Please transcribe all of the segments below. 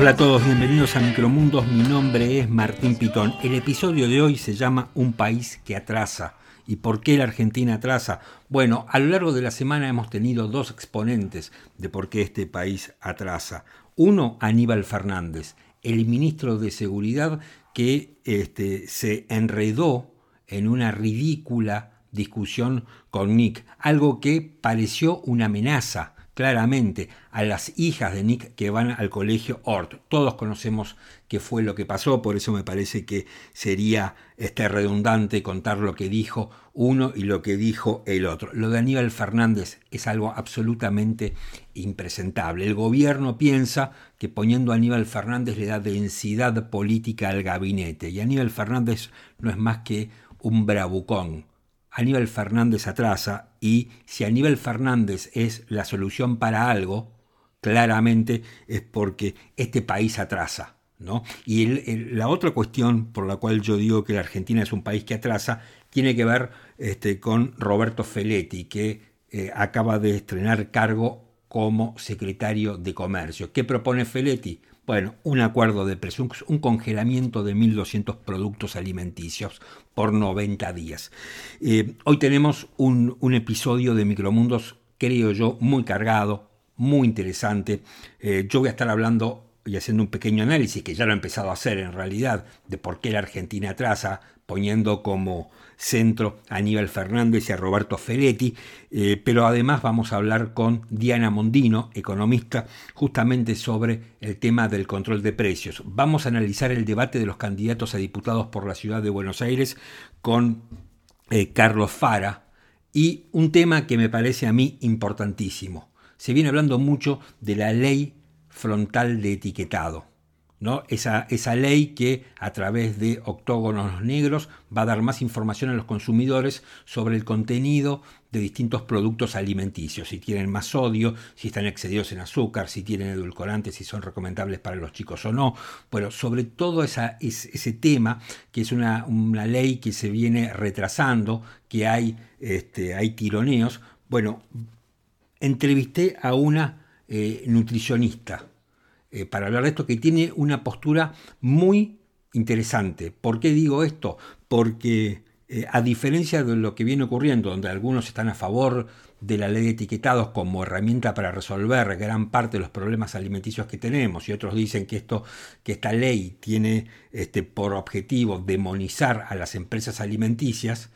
Hola a todos, bienvenidos a Micromundos. Mi nombre es Martín Pitón. El episodio de hoy se llama Un país que atrasa. ¿Y por qué la Argentina atrasa? Bueno, a lo largo de la semana hemos tenido dos exponentes de por qué este país atrasa. Uno, Aníbal Fernández, el ministro de Seguridad que este, se enredó en una ridícula discusión con Nick, algo que pareció una amenaza claramente a las hijas de Nick que van al colegio Ort. Todos conocemos qué fue lo que pasó, por eso me parece que sería este, redundante contar lo que dijo uno y lo que dijo el otro. Lo de Aníbal Fernández es algo absolutamente impresentable. El gobierno piensa que poniendo a Aníbal Fernández le da densidad política al gabinete y Aníbal Fernández no es más que un bravucón Aníbal Fernández atrasa y si Aníbal Fernández es la solución para algo, claramente es porque este país atrasa. ¿no? Y la otra cuestión por la cual yo digo que la Argentina es un país que atrasa tiene que ver este, con Roberto Feletti, que eh, acaba de estrenar cargo como secretario de Comercio. ¿Qué propone Feletti? Bueno, un acuerdo de presión, un congelamiento de 1.200 productos alimenticios por 90 días. Eh, hoy tenemos un, episodio de Micromundos, creo yo, muy cargado, muy interesante. Eh, yo voy a estar hablando y haciendo un pequeño análisis, que ya lo he empezado a hacer en realidad, de por qué la Argentina atrasa, poniendo como centro a Aníbal Fernández y a Roberto Feletti, eh, pero además vamos a hablar con Diana Mondino, economista, justamente sobre el tema del control de precios. Vamos a analizar el debate de los candidatos a diputados por la ciudad de Buenos Aires con eh, Carlos Fara y un tema que me parece a mí importantísimo. Se viene hablando mucho de la ley frontal de etiquetado. ¿No? Esa, esa ley que a través de octógonos negros va a dar más información a los consumidores sobre el contenido de distintos productos alimenticios, si tienen más sodio, si están excedidos en azúcar, si tienen edulcorantes, si son recomendables para los chicos o no. Bueno, sobre todo ese tema, que es una, una, ley que se viene retrasando, que hay, este, hay tironeos. Bueno, entrevisté a una eh, nutricionista eh, para hablar de esto que tiene una postura muy interesante. ¿Por qué digo esto? Porque eh, a diferencia de lo que viene ocurriendo, donde algunos están a favor de la ley de etiquetados como herramienta para resolver gran parte de los problemas alimenticios que tenemos y otros dicen que esto que esta ley tiene este, por objetivo demonizar a las empresas alimenticias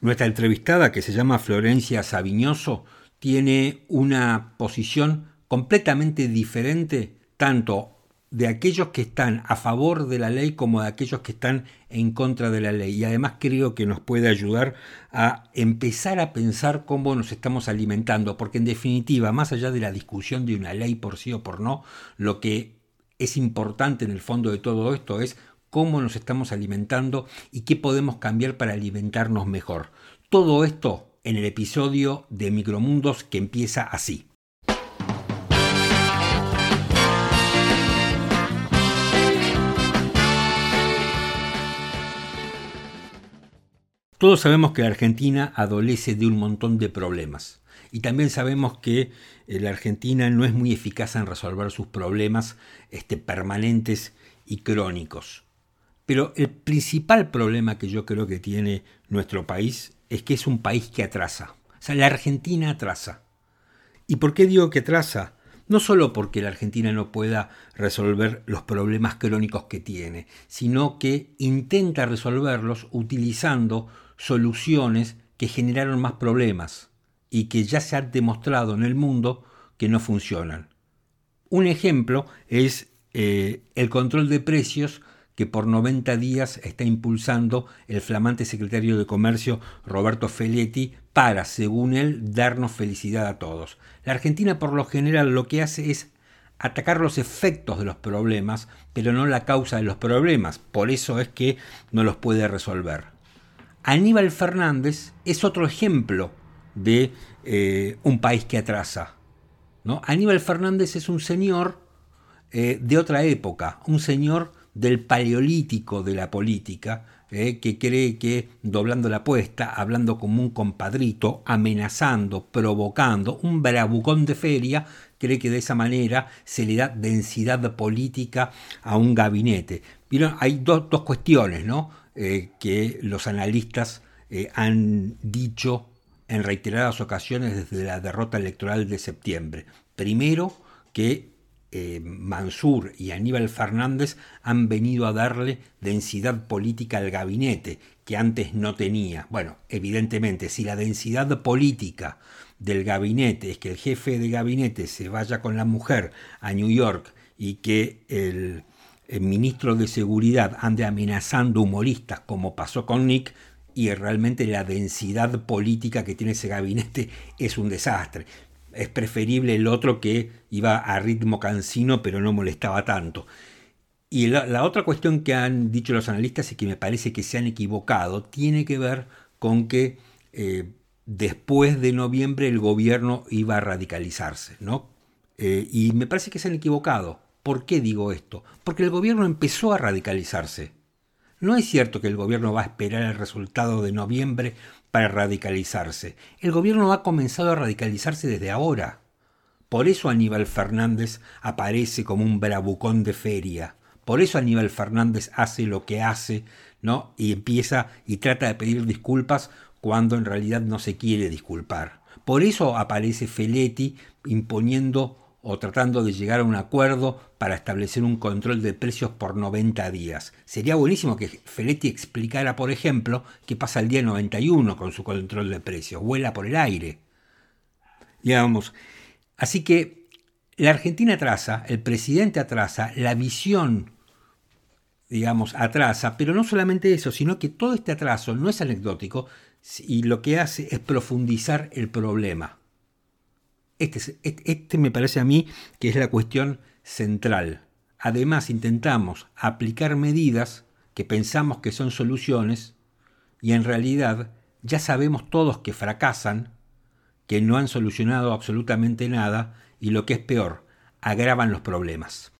nuestra entrevistada que se llama Florencia Sabiñoso tiene una posición completamente diferente tanto de aquellos que están a favor de la ley como de aquellos que están en contra de la ley. Y además creo que nos puede ayudar a empezar a pensar cómo nos estamos alimentando, porque en definitiva, más allá de la discusión de una ley por sí o por no, lo que es importante en el fondo de todo esto es cómo nos estamos alimentando y qué podemos cambiar para alimentarnos mejor. Todo esto en el episodio de Micromundos que empieza así. Todos sabemos que la Argentina adolece de un montón de problemas. Y también sabemos que eh, la Argentina no es muy eficaz en resolver sus problemas este, permanentes y crónicos. Pero el principal problema que yo creo que tiene nuestro país es que es un país que atrasa. O sea, la Argentina atrasa. ¿Y por qué digo que atrasa? No solo porque la Argentina no pueda resolver los problemas crónicos que tiene, sino que intenta resolverlos utilizando soluciones que generaron más problemas y que ya se ha demostrado en el mundo que no funcionan. Un ejemplo es eh, el control de precios que por 90 días está impulsando el flamante secretario de Comercio Roberto Feletti para, según él, darnos felicidad a todos. La Argentina por lo general lo que hace es atacar los efectos de los problemas, pero no la causa de los problemas. Por eso es que no los puede resolver. Aníbal Fernández es otro ejemplo de eh, un país que atrasa. ¿no? Aníbal Fernández es un señor eh, de otra época, un señor del paleolítico de la política, eh, que cree que doblando la apuesta, hablando como un compadrito, amenazando, provocando, un bravucón de feria, cree que de esa manera se le da densidad política a un gabinete. Pero hay dos cuestiones ¿no? Eh, que los analistas eh, han dicho en reiteradas ocasiones desde la derrota electoral de septiembre. Primero, que eh, Mansur y Aníbal Fernández han venido a darle densidad política al gabinete, que antes no tenía. Bueno, evidentemente, si la densidad política del gabinete es que el jefe de gabinete se vaya con la mujer a New York y que el, el ministro de Seguridad ande amenazando humoristas como pasó con Nick, y realmente la densidad política que tiene ese gabinete es un desastre. Es preferible el otro que iba a ritmo cansino pero no molestaba tanto. Y la, otra cuestión que han dicho los analistas y que me parece que se han equivocado tiene que ver con que eh, después de noviembre el gobierno iba a radicalizarse, ¿no? Eh, y me parece que se han equivocado. ¿Por qué digo esto? Porque el gobierno empezó a radicalizarse. No es cierto que el gobierno va a esperar el resultado de noviembre para radicalizarse. El gobierno ha comenzado a radicalizarse desde ahora. Por eso Aníbal Fernández aparece como un bravucón de feria. Por eso Aníbal Fernández hace lo que hace, ¿no? Y empieza y trata de pedir disculpas cuando en realidad no se quiere disculpar. Por eso aparece Feletti imponiendo o tratando de llegar a un acuerdo para establecer un control de precios por 90 días. Sería buenísimo que Feletti explicara, por ejemplo, qué pasa el día 91 con su control de precios. Vuela por el aire. Digamos. Así que la Argentina atrasa, el presidente atrasa, la visión, digamos, atrasa, pero no solamente eso, sino que todo este atraso no es anecdótico y lo que hace es profundizar el problema. Este, este, me parece a mí que es la cuestión central. Además, intentamos aplicar medidas que pensamos que son soluciones y en realidad ya sabemos todos que fracasan, que no han solucionado absolutamente nada y lo que es peor, agravan los problemas.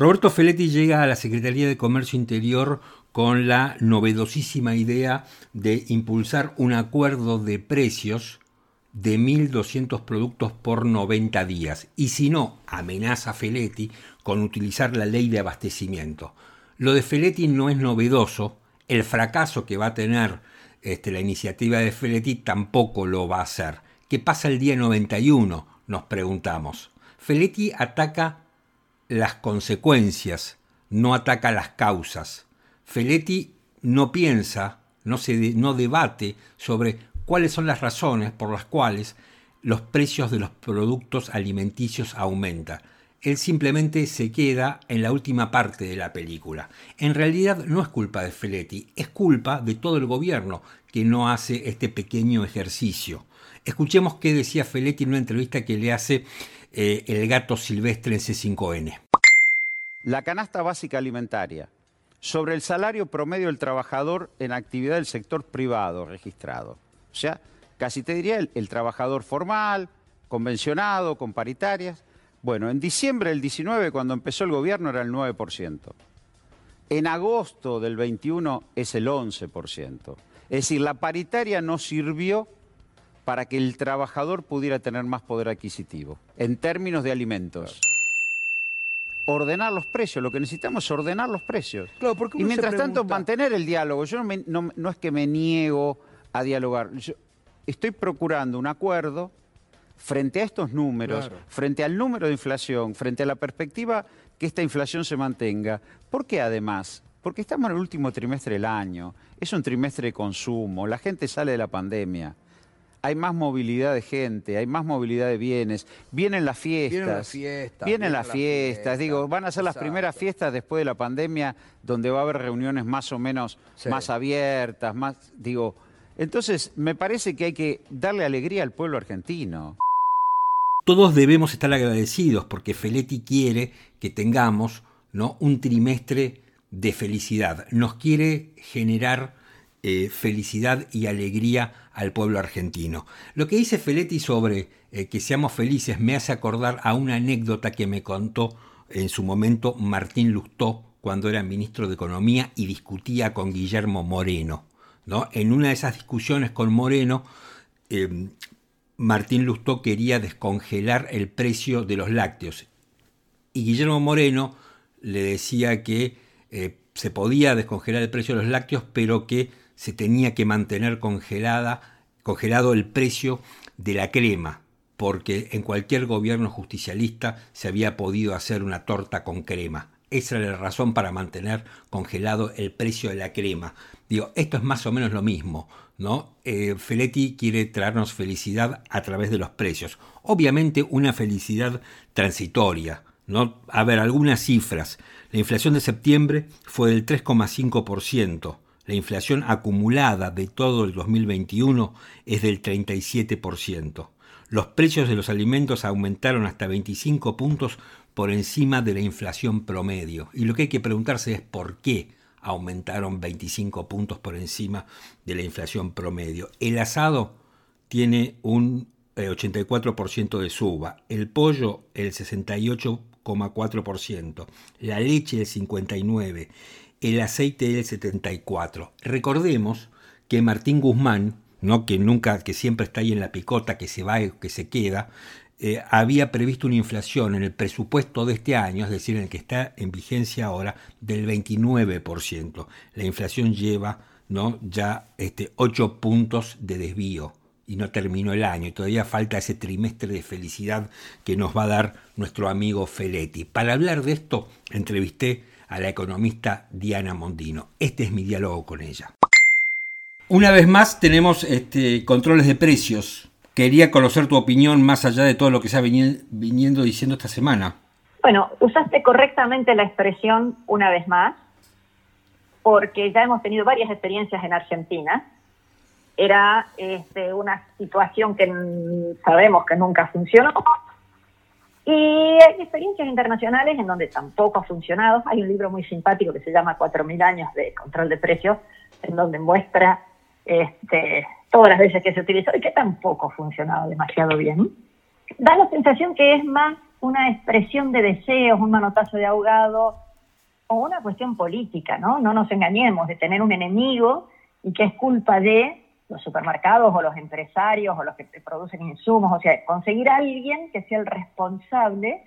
Roberto Feletti llega a la Secretaría de Comercio Interior con la novedosísima idea de impulsar un acuerdo de precios de 1.200 productos por 90 días y si no, amenaza Feletti con utilizar la ley de abastecimiento. Lo de Feletti no es novedoso, el fracaso que va a tener este, la iniciativa de Feletti tampoco lo va a hacer. ¿Qué pasa el día 91? Nos preguntamos. Feletti ataca las consecuencias, no ataca las causas. Feletti no piensa, no, se no debate sobre cuáles son las razones por las cuales los precios de los productos alimenticios aumentan. Él simplemente se queda en la última parte de la película. En realidad no es culpa de Feletti, es culpa de todo el gobierno que no hace este pequeño ejercicio. Escuchemos qué decía Feletti en una entrevista que le hace eh, el gato silvestre en C5N. La canasta básica alimentaria sobre el salario promedio del trabajador en actividad del sector privado registrado. O sea, casi te diría el, trabajador formal, convencionado, con paritarias. Bueno, en diciembre del 19, cuando empezó el gobierno, era el 9%. En agosto del 21 es el 11%. Es decir, la paritaria no sirvió para que el trabajador pudiera tener más poder adquisitivo en términos de alimentos. Ordenar los precios, lo que necesitamos es ordenar los precios. y mientras tanto mantener el diálogo. Yo no, es que me niego a dialogar, Yo estoy procurando un acuerdo frente a estos números, frente al número de inflación, frente a la perspectiva que esta inflación se mantenga. ¿Por qué además? Porque estamos en el último trimestre del año, es un trimestre de consumo, la gente sale de la pandemia hay más movilidad de gente, hay más movilidad de bienes, vienen las fiestas. Vienen las fiestas. Vienen, las, fiestas. Digo, van a ser las primeras fiestas después de la pandemia donde va a haber reuniones más o menos más abiertas, más, digo, entonces me parece que hay que darle alegría al pueblo argentino. Todos debemos estar agradecidos porque Feletti quiere que tengamos ¿no? un trimestre de felicidad. Nos quiere generar eh, felicidad y alegría al pueblo argentino. Lo que dice Feletti sobre eh, que seamos felices me hace acordar a una anécdota que me contó en su momento Martín Lustó cuando era ministro de Economía y discutía con Guillermo Moreno. ¿no? En una de esas discusiones con Moreno, em, Martín Lustó quería descongelar el precio de los lácteos. Y Guillermo Moreno le decía que eh, se podía descongelar el precio de los lácteos, pero que se tenía que mantener congelada, congelado el precio de la crema, porque en cualquier gobierno justicialista se había podido hacer una torta con crema. Esa era la razón para mantener congelado el precio de la crema. Digo, esto es más o menos lo mismo, ¿no? Eh, Feletti quiere traernos felicidad a través de los precios. Obviamente una felicidad transitoria, ¿no? A ver, algunas cifras. La inflación de septiembre fue del 3,5%. La inflación acumulada de todo el 2021 es del 37%. Los precios de los alimentos aumentaron hasta 25 puntos por encima de la inflación promedio. Y lo que hay que preguntarse es por qué aumentaron 25 puntos por encima de la inflación promedio. El asado tiene un 84% eh, de suba, el pollo el 68,4%, la leche el 59%, el aceite el 74%. Recordemos que Martín Guzmán, ¿no? que nunca, que siempre está ahí en la picota, que se va, que se queda, eh, había previsto una inflación en el presupuesto de este año, es decir, en el que está en vigencia ahora, del 29%. La inflación lleva ya este, 8 puntos de desvío y no terminó el año y todavía falta ese trimestre de felicidad que nos va a dar nuestro amigo Feletti. Para hablar de esto, entrevisté a la economista Diana Mondino. Este es mi diálogo con ella. Una vez más tenemos este, controles de precios. Quería conocer tu opinión más allá de todo lo que se ha viniendo diciendo esta semana. Bueno, usaste correctamente la expresión una vez más, porque ya hemos tenido varias experiencias en Argentina. Era este, una situación que sabemos que nunca funcionó. Y hay experiencias internacionales en donde tampoco ha funcionado. Hay un libro muy simpático que se llama 4.000 años de control de precios, en donde muestra este, todas las veces que se utilizó y que tampoco ha funcionado demasiado bien. Da la sensación que es más una expresión de deseos, un manotazo de ahogado o una cuestión política, ¿no? No nos engañemos de tener un enemigo y que es culpa de los supermercados o los empresarios o los que producen insumos, o sea, conseguir a alguien que sea el responsable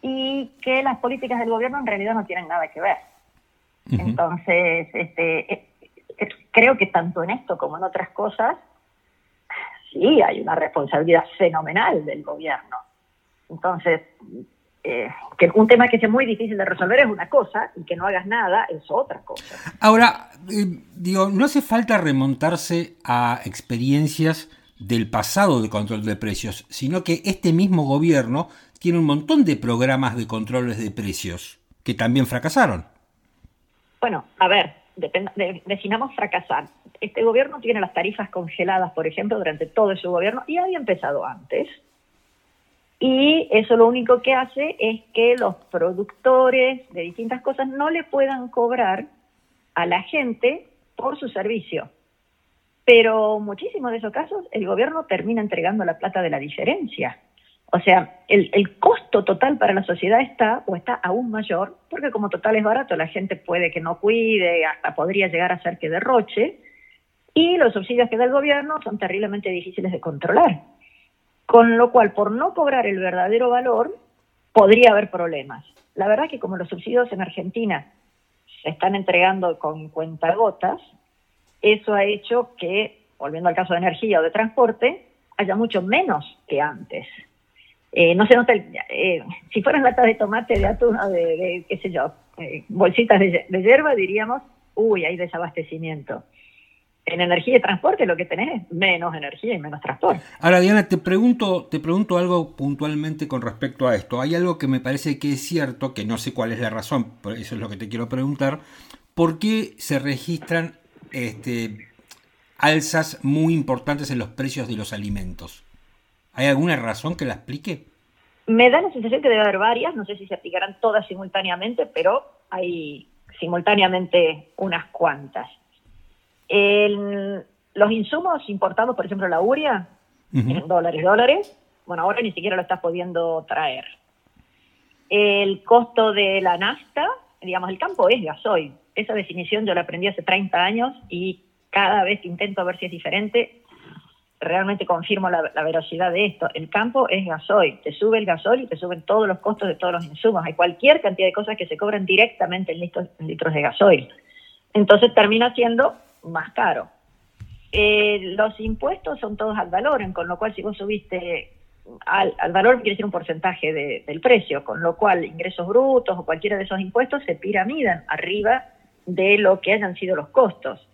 y que las políticas del gobierno en realidad no tienen nada que ver. Entonces, este, creo que tanto en esto como en otras cosas, sí hay una responsabilidad fenomenal del gobierno. Entonces, eh, que un tema que es muy difícil de resolver es una cosa y que no hagas nada es otra cosa. Ahora, eh, digo, no hace falta remontarse a experiencias del pasado de control de precios, sino que este mismo gobierno tiene un montón de programas de controles de precios que también fracasaron. Bueno, a ver, definamos fracasar. Este gobierno tiene las tarifas congeladas, por ejemplo, durante todo su gobierno y había empezado antes. Y eso lo único que hace es que los productores de distintas cosas no le puedan cobrar a la gente por su servicio. Pero muchísimos de esos casos el gobierno termina entregando la plata de la diferencia. O sea, el, costo total para la sociedad está o está aún mayor, porque como total es barato, la gente puede que no cuide, hasta podría llegar a ser que derroche, y los subsidios que da el gobierno son terriblemente difíciles de controlar. Con lo cual, por no cobrar el verdadero valor, podría haber problemas. La verdad que como los subsidios en Argentina se están entregando con cuentagotas, eso ha hecho que, volviendo al caso de energía o de transporte, haya mucho menos que antes. Eh, no se nota, eh, si fueran latas de tomate, de atún o de, qué sé yo, eh, bolsitas de, hierba, diríamos, uy, hay desabastecimiento. En energía y transporte lo que tenés es menos energía y menos transporte. Ahora, Diana, te pregunto, te pregunto algo puntualmente con respecto a esto. Hay algo que me parece que es cierto, que no sé cuál es la razón, por eso es lo que te quiero preguntar. ¿Por qué se registran este, alzas muy importantes en los precios de los alimentos? ¿Hay alguna razón que la explique? Me da la sensación que debe haber varias, no sé si se aplicarán todas simultáneamente, pero hay simultáneamente unas cuantas. Los insumos importados, por ejemplo, la uria, en dólares, dólares, bueno, ahora ni siquiera lo estás pudiendo traer. El costo de la nafta digamos, el campo es gasoil. Esa definición yo la aprendí hace 30 años y cada vez que intento ver si es diferente, realmente confirmo la, velocidad de esto. El campo es gasoil, te sube el gasoil y te suben todos los costos de todos los insumos. Hay cualquier cantidad de cosas que se cobran directamente en litros, litros de gasoil. Entonces termina siendo más caro. Eh, los impuestos son todos al valor, con lo cual si vos subiste al, valor quiere decir un porcentaje del precio, con lo cual ingresos brutos o cualquiera de esos impuestos se piramidan arriba de lo que hayan sido los costos.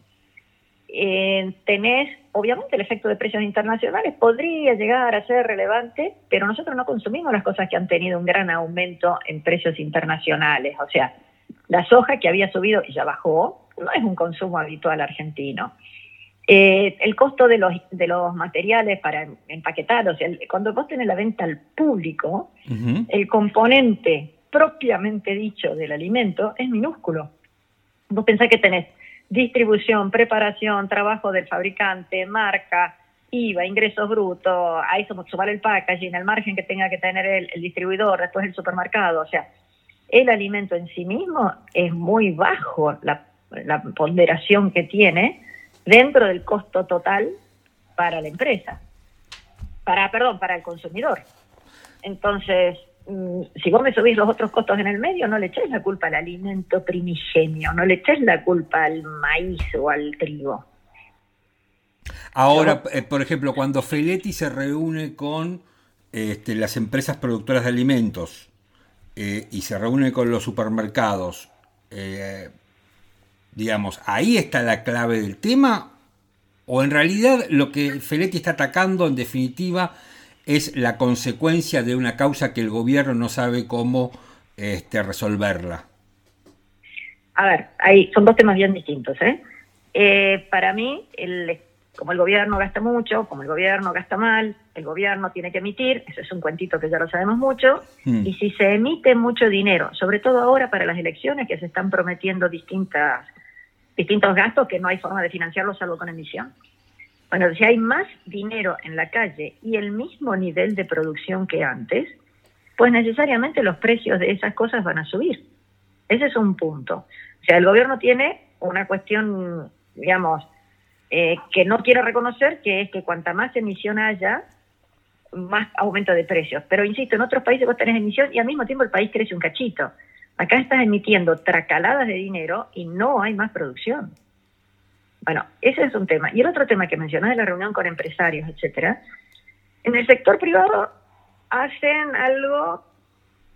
Eh, tenés, obviamente el efecto de precios internacionales podría llegar a ser relevante, pero nosotros no consumimos las cosas que han tenido un gran aumento en precios internacionales. O sea, la soja que había subido y ya bajó, no es un consumo habitual argentino. Eh, el costo de los, de los materiales para empaquetar, o sea, cuando vos tenés la venta al público, el componente propiamente dicho del alimento es minúsculo. Vos pensás que tenés distribución, preparación, trabajo del fabricante, marca, IVA, ingresos brutos, a eso sumar el packaging, el margen que tenga que tener el, distribuidor, después el supermercado. O sea, el alimento en sí mismo es muy bajo la, la ponderación que tiene dentro del costo total para la empresa, para, perdón, para el consumidor. Entonces, Mm, si vos me subís los otros costos en el medio, no le eches la culpa al alimento primigenio, no le eches la culpa al maíz o al trigo. Ahora, eh, por ejemplo, cuando Feletti se reúne con este, las empresas productoras de alimentos eh, y se reúne con los supermercados, eh, digamos, ¿ahí está la clave del tema? ¿O en realidad lo que Feletti está atacando en definitiva es la consecuencia de una causa que el gobierno no sabe cómo este, resolverla? A ver, hay, son dos temas bien distintos. ¿eh? Eh, para mí, el, como el gobierno gasta mucho, como el gobierno gasta mal, el gobierno tiene que emitir, eso es un cuentito que ya lo sabemos mucho, hmm. y si se emite mucho dinero, sobre todo ahora para las elecciones que se están prometiendo distintas, distintos gastos que no hay forma de financiarlos salvo con emisión. Bueno, si hay más dinero en la calle y el mismo nivel de producción que antes, pues necesariamente los precios de esas cosas van a subir. Ese es un punto. O sea, el gobierno tiene una cuestión, digamos, eh, que no quiere reconocer, que es que cuanta más emisión haya, más aumento de precios. Pero insisto, en otros países vos tenés emisión y al mismo tiempo el país crece un cachito. Acá estás emitiendo tracaladas de dinero y no hay más producción. Bueno, ese es un tema. Y el otro tema que mencionas de la reunión con empresarios, etcétera. En el sector privado hacen algo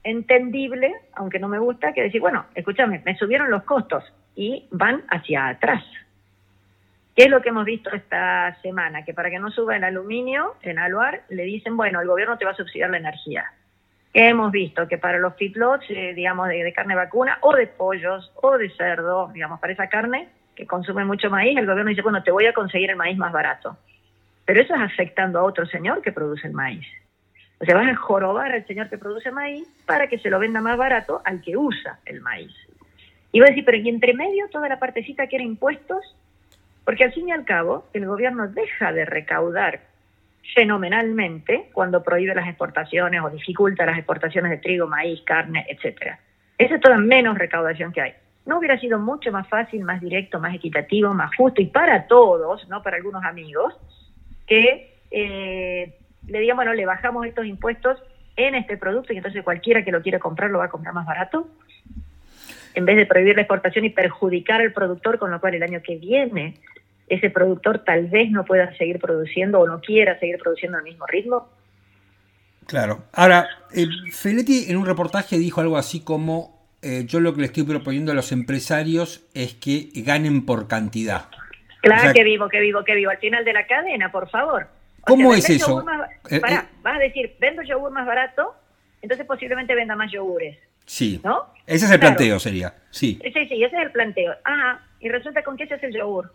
entendible, aunque no me gusta, que decir, bueno, escúchame, me subieron los costos y van hacia atrás. ¿Qué es lo que hemos visto esta semana? Que para que no suba el aluminio en Aluar, le dicen, bueno, el gobierno te va a subsidiar la energía. ¿Qué hemos visto? Que para los feedlots, eh, digamos, de, de, carne vacuna o de pollos o de cerdo, digamos, para esa carne, que consume mucho maíz, el gobierno dice, bueno, te voy a conseguir el maíz más barato. Pero eso es afectando a otro señor que produce el maíz. O sea, vas a jorobar al señor que produce maíz para que se lo venda más barato al que usa el maíz. Y voy a decir, pero ¿y entre medio toda la partecita que era impuestos? Porque al fin y al cabo, el gobierno deja de recaudar fenomenalmente cuando prohíbe las exportaciones o dificulta las exportaciones de trigo, maíz, carne, etcétera. Esa es toda menos recaudación que hay. ¿No hubiera sido mucho más fácil, más directo, más equitativo, más justo y para todos, no para algunos amigos, que eh, le digan, bueno, le bajamos estos impuestos en este producto y entonces cualquiera que lo quiera comprar lo va a comprar más barato? En vez de prohibir la exportación y perjudicar al productor, con lo cual el año que viene ese productor tal vez no pueda seguir produciendo o no quiera seguir produciendo al mismo ritmo. Claro. Ahora, eh, Feletti en un reportaje dijo algo así como eh, yo lo que le estoy proponiendo a los empresarios es que ganen por cantidad. Claro que vivo, que vivo, que vivo. Al final de la cadena, por favor. ¿Cómo es eso? Eh, eh, vas a decir, vendo yogur más barato, entonces posiblemente venda más yogures. Sí. ¿No? Ese es el planteo, sería. Sí. Sí, sí, ese es el planteo. Ajá. Y resulta con qué se hace el yogur?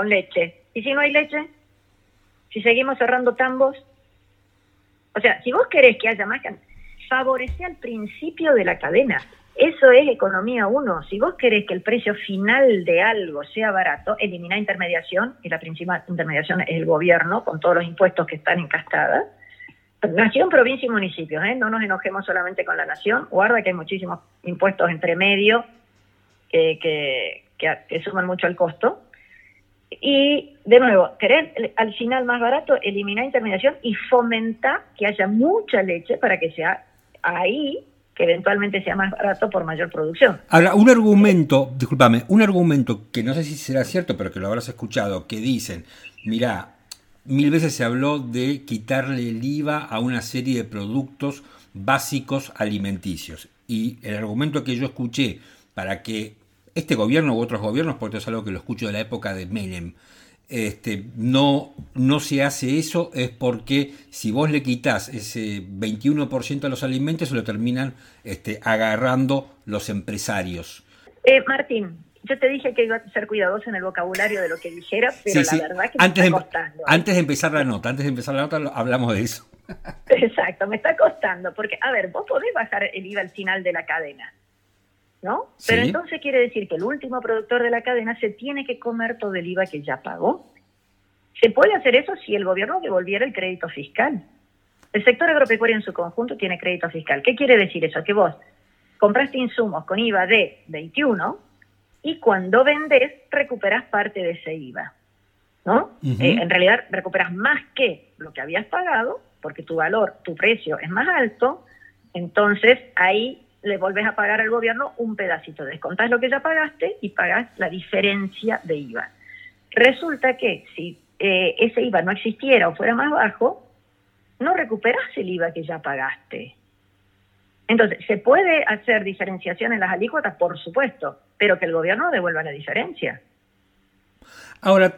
Con leche. ¿Y si no hay leche? Si seguimos cerrando tambos. O sea, si vos querés que haya más, favorece al principio de la cadena. Eso es economía uno. Si vos querés que el precio final de algo sea barato, elimina intermediación, y la principal intermediación es el gobierno, con todos los impuestos que están encastadas. nación, provincia y municipios, ¿eh? no nos enojemos solamente con la nación, guarda que hay muchísimos impuestos entre medio que, que, que, suman mucho al costo. Y de nuevo, querer al final más barato, eliminar intermediación y fomentar que haya mucha leche para que sea ahí que eventualmente sea más barato por mayor producción. Ahora, un argumento, discúlpame, un argumento que no sé si será cierto, pero que lo habrás escuchado, que dicen, mira, mil veces se habló de quitarle el IVA a una serie de productos básicos alimenticios. Y el argumento que yo escuché para que este gobierno u otros gobiernos, porque esto es algo que lo escucho de la época de Menem, este, no, no se hace eso es porque si vos le quitas ese 21% a los alimentos, se lo terminan este, agarrando los empresarios. Eh, Martín, yo te dije que iba a ser cuidadoso en el vocabulario de lo que dijera, pero la verdad es que antes me está costando. Antes de empezar la nota, antes de empezar la nota hablamos de eso. Exacto, me está costando, porque, a ver, vos podés bajar el IVA al final de la cadena, ¿no? Pero entonces quiere decir que el último productor de la cadena se tiene que comer todo el IVA que ya pagó. Se puede hacer eso si el gobierno devolviera el crédito fiscal. El sector agropecuario en su conjunto tiene crédito fiscal. ¿Qué quiere decir eso? Que vos compraste insumos con IVA de 21 y cuando vendes recuperas parte de ese IVA. ¿no? Eh, en realidad recuperas más que lo que habías pagado, porque tu valor, tu precio es más alto, entonces ahí le volvés a pagar al gobierno un pedacito, descontás lo que ya pagaste y pagás la diferencia de IVA. Resulta que si eh, ese IVA no existiera o fuera más bajo, no recuperas el IVA que ya pagaste. Entonces, ¿se puede hacer diferenciación en las alícuotas? Por supuesto, pero que el gobierno devuelva la diferencia. Ahora,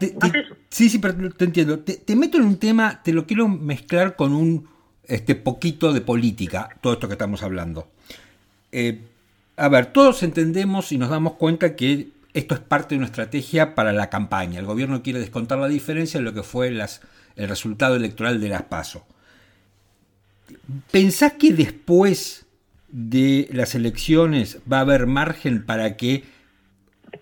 sí, sí, pero te entiendo. Te, meto en un tema, te lo quiero mezclar con un este, poquito de política, todo esto que estamos hablando. Eh, a ver, todos entendemos y nos damos cuenta que esto es parte de una estrategia para la campaña. El gobierno quiere descontar la diferencia en lo que fue el resultado electoral de las PASO. ¿Pensás que después de las elecciones va a haber margen para que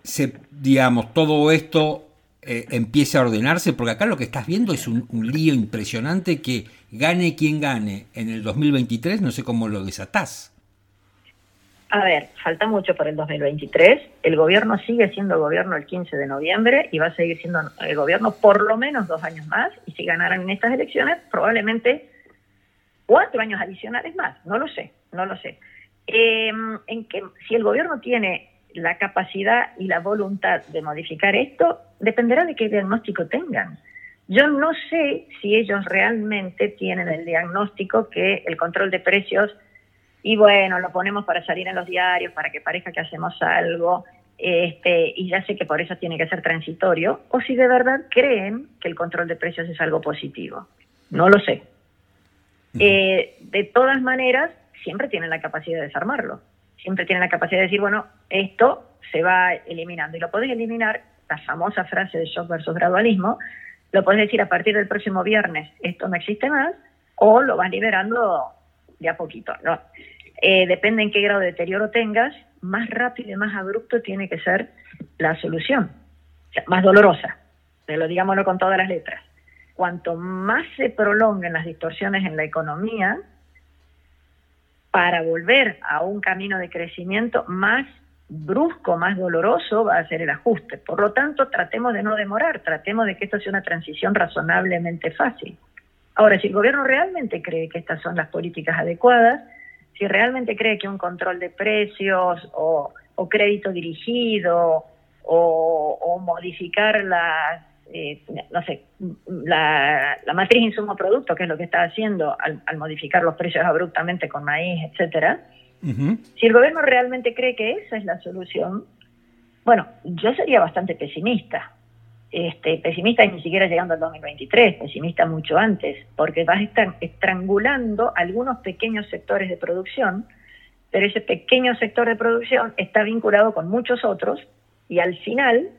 se, digamos, todo esto eh, empiece a ordenarse? Porque acá lo que estás viendo es un, lío impresionante que gane quien gane en el 2023, no sé cómo lo desatás. A ver, falta mucho para el 2023. El gobierno sigue siendo gobierno el 15 de noviembre y va a seguir siendo el gobierno por lo menos dos años más. Y si ganaran en estas elecciones, probablemente cuatro años adicionales más. No lo sé, no lo sé. Eh, en que si el gobierno tiene la capacidad y la voluntad de modificar esto dependerá de qué diagnóstico tengan. Yo no sé si ellos realmente tienen el diagnóstico que el control de precios, y bueno, lo ponemos para salir en los diarios, para que parezca que hacemos algo, este, y ya sé que por eso tiene que ser transitorio, o si de verdad creen que el control de precios es algo positivo. No lo sé. Eh, de todas maneras, siempre tienen la capacidad de desarmarlo siempre tienen la capacidad de decir, bueno, esto se va eliminando. Y lo podés eliminar, la famosa frase de shock versus gradualismo, lo podés decir a partir del próximo viernes, esto no existe más, o lo vas liberando de a poquito. ¿no? Eh, depende en qué grado de deterioro tengas, más rápido y más abrupto tiene que ser la solución, más dolorosa, pero digámoslo con todas las letras. Cuanto más se prolonguen las distorsiones en la economía, para volver a un camino de crecimiento más brusco, más doloroso, va a ser el ajuste. Por lo tanto, tratemos de no demorar, tratemos de que esto sea una transición razonablemente fácil. Ahora, si el gobierno realmente cree que estas son las políticas adecuadas, si realmente cree que un control de precios o, crédito dirigido o, o modificar las eh, no sé, la, matriz insumo-producto, que es lo que está haciendo al, modificar los precios abruptamente con maíz, etcétera, si el gobierno realmente cree que esa es la solución, bueno, yo sería bastante pesimista. Este, pesimista y ni siquiera llegando al 2023, pesimista mucho antes, porque vas a estar estrangulando algunos pequeños sectores de producción, pero ese pequeño sector de producción está vinculado con muchos otros y al final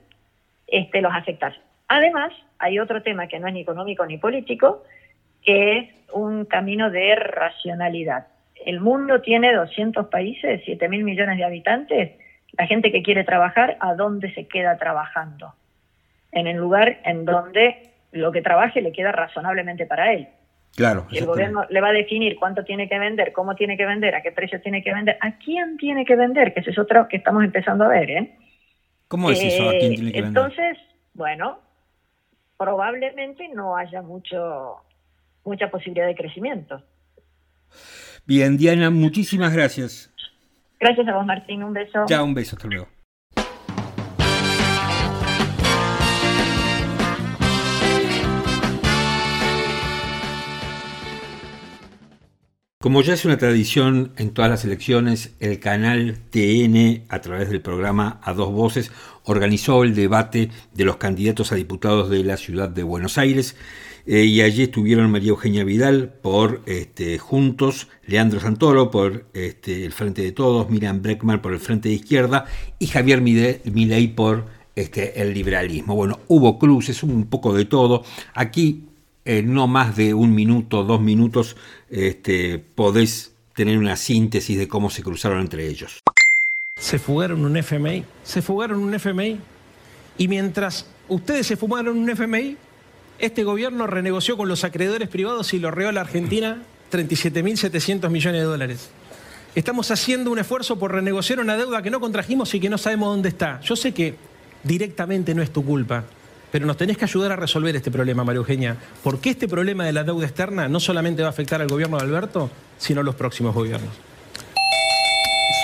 este, los afectas Además, hay otro tema que no es ni económico ni político, que es un camino de racionalidad. El mundo tiene 200 países, 7 mil millones de habitantes. La gente que quiere trabajar, ¿a dónde se queda trabajando? En el lugar en donde lo que trabaje le queda razonablemente para él. Claro. el gobierno le va a definir cuánto tiene que vender, cómo tiene que vender, a qué precio tiene que vender, a quién tiene que vender, que ese es otro que estamos empezando a ver. ¿eh? ¿Cómo es eso? ¿A quién tiene que vender? Entonces, bueno, probablemente no haya mucho mucha posibilidad de crecimiento. Bien, Diana, muchísimas gracias. Gracias a vos, Martín. Un beso. Ya, un beso. Hasta luego. Como ya es una tradición en todas las elecciones, el canal TN, a través del programa A Dos Voces, organizó el debate de los candidatos a diputados de la ciudad de Buenos Aires. Eh, y allí estuvieron María Eugenia Vidal por este, Juntos, Leandro Santoro por este, el Frente de Todos, Miriam Breckman por el Frente de Izquierda y Javier Milei por este, el liberalismo. Bueno, hubo cruces, un poco de todo. Aquí no más de un minuto, dos minutos, este, podés tener una síntesis de cómo se cruzaron entre ellos. Se fugaron un FMI, se fugaron un FMI, y mientras ustedes se fumaron un FMI, este gobierno renegoció con los acreedores privados y lo reó a la Argentina 37.700 millones de dólares. Estamos haciendo un esfuerzo por renegociar una deuda que no contrajimos y que no sabemos dónde está. Yo sé que directamente no es tu culpa, pero nos tenés que ayudar a resolver este problema, María Eugenia, porque este problema de la deuda externa no solamente va a afectar al gobierno de Alberto, sino a los próximos gobiernos.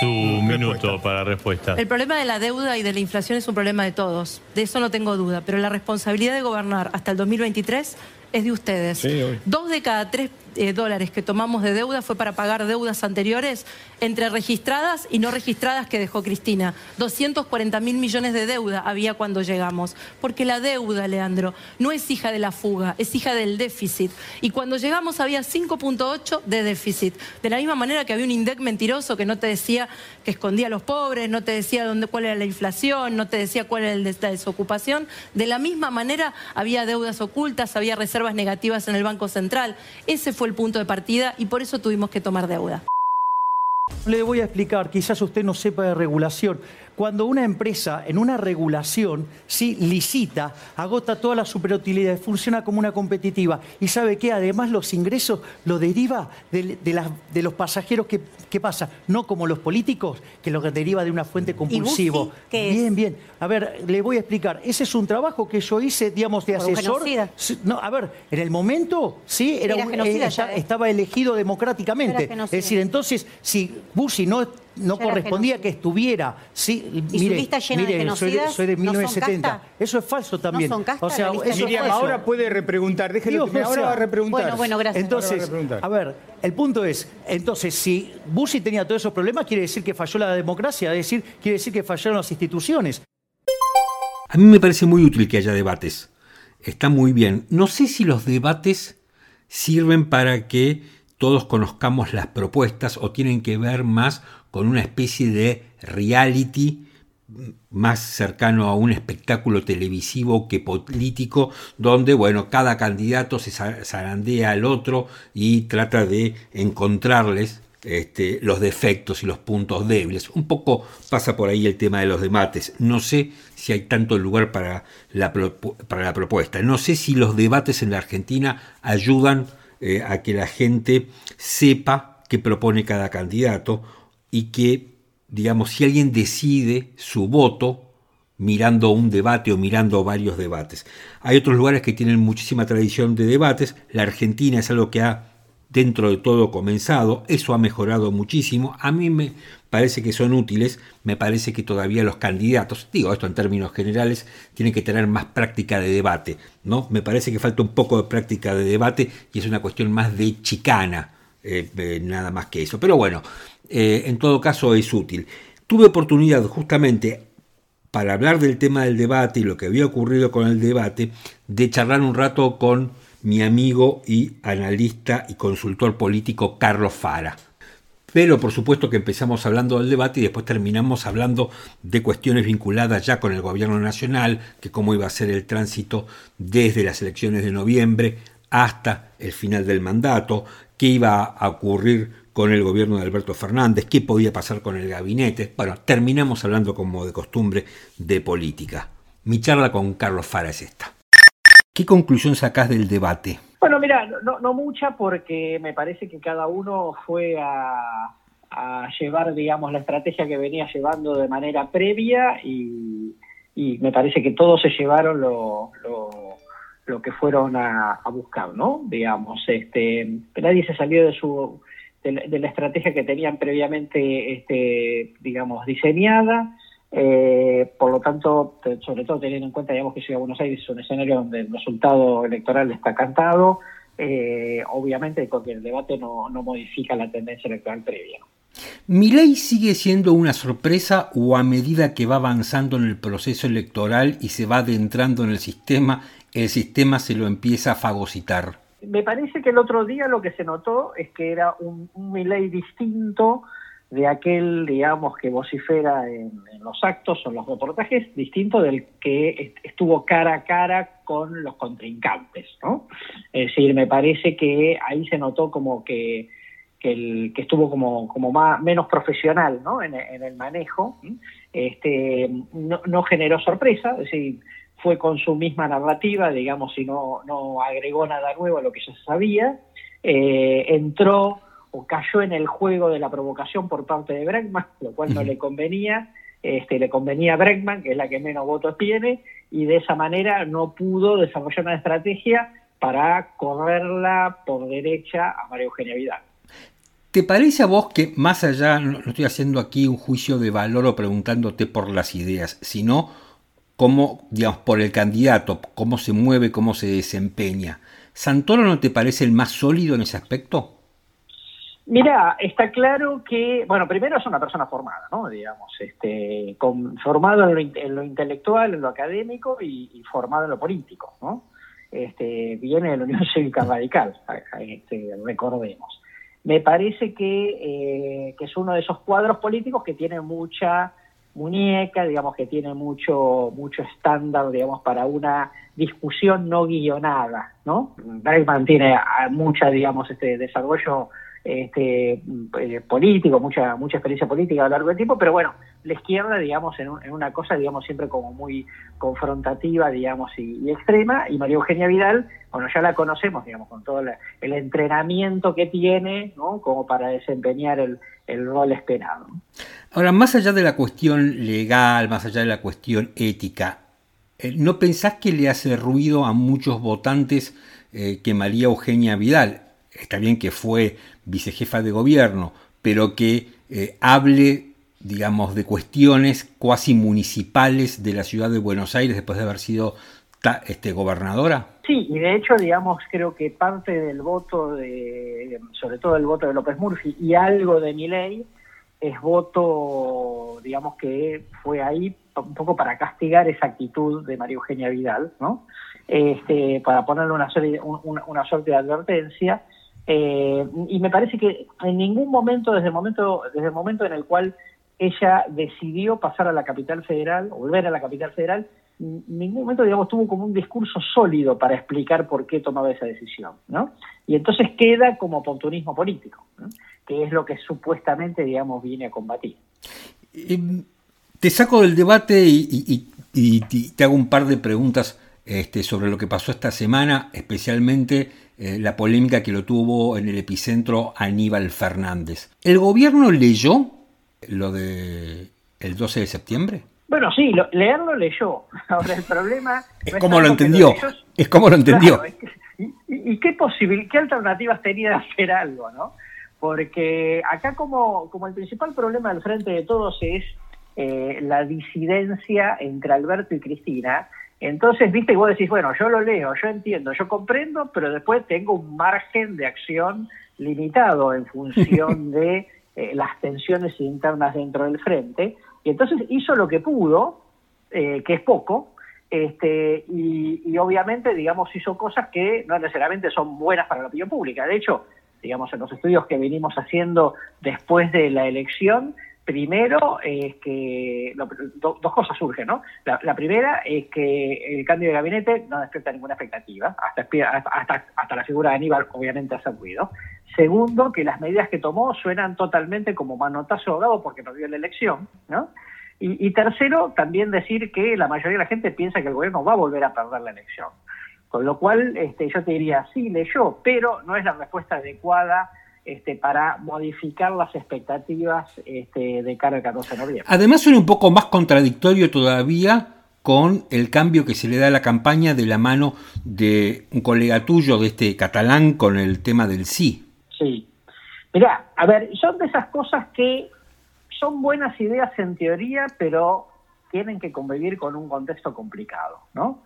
Su minuto para respuesta. El problema de la deuda y de la inflación es un problema de todos, de eso no tengo duda, pero la responsabilidad de gobernar hasta el 2023 es de ustedes. Dos de cada tres eh, dólares que tomamos de deuda fue para pagar deudas anteriores entre registradas y no registradas que dejó Cristina. 240 mil millones de deuda había cuando llegamos. Porque la deuda, Leandro, no es hija de la fuga, es hija del déficit. Y cuando llegamos había 5.8 de déficit. De la misma manera que había un INDEC mentiroso que no te decía que escondía a los pobres, no te decía dónde, cuál era la inflación, no te decía cuál era la desocupación. De la misma manera había deudas ocultas, había reservas negativas en el Banco Central. Ese fue el punto de partida y por eso tuvimos que tomar deuda. Le voy a explicar, quizás usted no sepa de regulación, cuando una empresa en una regulación ¿sí? licita, agota todas las superutilidades, funciona como una competitiva y sabe que además los ingresos lo deriva de, de, los pasajeros que, que, pasa, no como los políticos, que lo deriva de una fuente compulsivo. bien, bien. A ver, le voy a explicar. Ese es un trabajo que yo hice, digamos, de asesor. No, a ver, en el momento, sí, era, eh, estaba elegido democráticamente. Es decir, entonces, si Bussi no no correspondía que estuviera. Sí, ¿Y mire, lista llena de genocidas, soy, de, 1970. eso es falso también. No son o sea, Miriam, ahora puede repreguntar. Déjelo que ahora va a repreguntar. Bueno, bueno, gracias. Entonces, a, ver, el punto es, entonces, si Bussi tenía todos esos problemas, quiere decir que falló la democracia, es decir, quiere decir que fallaron las instituciones. A mí me parece muy útil que haya debates. Está muy bien. No sé si los debates sirven para que todos conozcamos las propuestas o tienen que ver más con una especie de reality más cercano a un espectáculo televisivo que político, donde bueno, cada candidato se zarandea al otro y trata de encontrarles este, los defectos y los puntos débiles. Un poco pasa por ahí el tema de los debates. No sé si hay tanto lugar para la, para la propuesta. No sé si los debates en la Argentina ayudan eh, a que la gente sepa qué propone cada candidato y que, digamos, si alguien decide su voto mirando un debate o mirando varios debates. Hay otros lugares que tienen muchísima tradición de debates. La Argentina es algo que ha dentro de todo comenzado, eso ha mejorado muchísimo, a mí me parece que son útiles, me parece que todavía los candidatos, digo esto en términos generales, tienen que tener más práctica de debate, ¿no? Me parece que falta un poco de práctica de debate y es una cuestión más de chicana, eh, nada más que eso. Pero bueno, eh, en todo caso es útil. Tuve oportunidad justamente para hablar del tema del debate y lo que había ocurrido con el debate, de charlar un rato con mi amigo y analista y consultor político Carlos Fara. Pero por supuesto que empezamos hablando del debate y después terminamos hablando de cuestiones vinculadas ya con el gobierno nacional, que cómo iba a ser el tránsito desde las elecciones de noviembre hasta el final del mandato, qué iba a ocurrir con el gobierno de Alberto Fernández, qué podía pasar con el gabinete. Bueno, terminamos hablando como de costumbre de política. Mi charla con Carlos Fara es esta. ¿Qué conclusión sacás del debate? Bueno, mira, no, no mucha porque me parece que cada uno fue a, llevar, digamos, la estrategia que venía llevando de manera previa y, me parece que todos se llevaron lo, lo, que fueron a, buscar, ¿no? Digamos, este, nadie se salió de su de, la estrategia que tenían previamente, este, digamos, diseñada. Eh, por lo tanto, sobre todo teniendo en cuenta digamos, que Ciudad de Buenos Aires es un escenario donde el resultado electoral está cantado, eh, obviamente porque el debate no, modifica la tendencia electoral previa. ¿Mi ley sigue siendo una sorpresa o a medida que va avanzando en el proceso electoral y se va adentrando en el sistema, el sistema se lo empieza a fagocitar? Me parece que el otro día lo que se notó es que era un, un distinto de aquel, digamos, que vocifera en, los actos o los reportajes, distinto del que estuvo cara a cara con los contrincantes, ¿no? Es decir, me parece que ahí se notó como que, que, estuvo como, como más, menos profesional, ¿no? En, el manejo, este, no, generó sorpresa, es decir, fue con su misma narrativa, digamos, y no, no agregó nada nuevo a lo que ya se sabía, eh, entró o cayó en el juego de la provocación por parte de Bregman, lo cual no le convenía, este, le convenía a Bregman, que es la que menos votos tiene, y de esa manera no pudo desarrollar una estrategia para correrla por derecha a María Eugenia Vidal. ¿Te parece a vos que más allá, no, estoy haciendo aquí un juicio de valor o preguntándote por las ideas, sino cómo, digamos, por el candidato, cómo se mueve, cómo se desempeña, ¿Santoro no te parece el más sólido en ese aspecto? Mira, está claro que, bueno, primero es una persona formada, ¿no? Digamos, este, con, formado en lo, intelectual, en lo académico y, formado en lo político, ¿no? Este, viene de la Unión Cívica Radical, este, recordemos. Me parece que, eh, que es uno de esos cuadros políticos que tiene mucha muñeca, digamos que tiene mucho mucho estándar, digamos, para una discusión no guionada, ¿no? Bregman tiene mucha, digamos, este desarrollo este, eh, político, mucha mucha experiencia política a lo largo del tiempo, pero bueno, la izquierda, digamos, en, una cosa, digamos, siempre como muy confrontativa, digamos, y, extrema, y María Eugenia Vidal, bueno, ya la conocemos, digamos, con todo el entrenamiento que tiene, ¿no? Como para desempeñar el, rol esperado. Ahora, más allá de la cuestión legal, más allá de la cuestión ética, eh, ¿no pensás que le hace ruido a muchos votantes eh, que María Eugenia Vidal, está bien que fue vicejefa de gobierno, pero que eh, hable, digamos, de cuestiones cuasi municipales de la ciudad de Buenos Aires después de haber sido este, gobernadora? Sí, y de hecho, digamos, creo que parte del voto, de, sobre todo el voto de López Murphy y algo de mi ley, es voto, digamos, que fue ahí un poco para castigar esa actitud de María Eugenia Vidal, ¿no? Este, para ponerle una, una, una suerte de advertencia eh, y me parece que en ningún momento, desde el momento, desde el momento en el cual ella decidió pasar a la capital federal, volver a la capital federal, en ningún momento, digamos, tuvo como un discurso sólido para explicar por qué tomaba esa decisión, ¿no? Y entonces queda como oportunismo político, que es lo que supuestamente, digamos, viene a combatir. te saco del debate y, te hago un par de preguntas este, sobre lo que pasó esta semana, especialmente eh, la polémica que lo tuvo en el epicentro Aníbal Fernández. ¿El gobierno leyó lo de el 12 de septiembre? Bueno, sí, leerlo leyó. Ahora el problema es cómo lo entendió. es como lo entendió. y, qué posibil qué alternativas tenía de hacer algo, ¿no? Porque acá como, como el principal problema del frente de todos es eh, la disidencia entre Alberto y Cristina, entonces, viste, y vos decís, bueno, yo lo leo, yo entiendo, yo comprendo, pero después tengo un margen de acción limitado en función de eh, las tensiones internas dentro del frente. Y entonces hizo lo que pudo, eh, que es poco, este, y, y, obviamente, digamos, hizo cosas que no necesariamente son buenas para la opinión pública. De hecho, digamos, en los estudios que venimos haciendo después de la elección, Primero es que dos cosas surgen, ¿no? La, primera es que el cambio de gabinete no despierta ninguna expectativa, hasta, hasta, hasta la figura de Aníbal obviamente ha ruido. Segundo, que las medidas que tomó suenan totalmente como manotazo ahogado porque perdió la elección, ¿no? Y, tercero, también decir que la mayoría de la gente piensa que el gobierno va a volver a perder la elección. Con lo cual, este, yo te diría, sí, leyó, pero no es la respuesta adecuada este, para modificar las expectativas este, de cara al 14 de noviembre. Además, suena un poco más contradictorio todavía con el cambio que se le da a la campaña de la mano de un colega tuyo de este catalán con el tema del sí. Sí. Mirá, a ver, son de esas cosas que son buenas ideas en teoría, pero tienen que convivir con un contexto complicado, ¿no?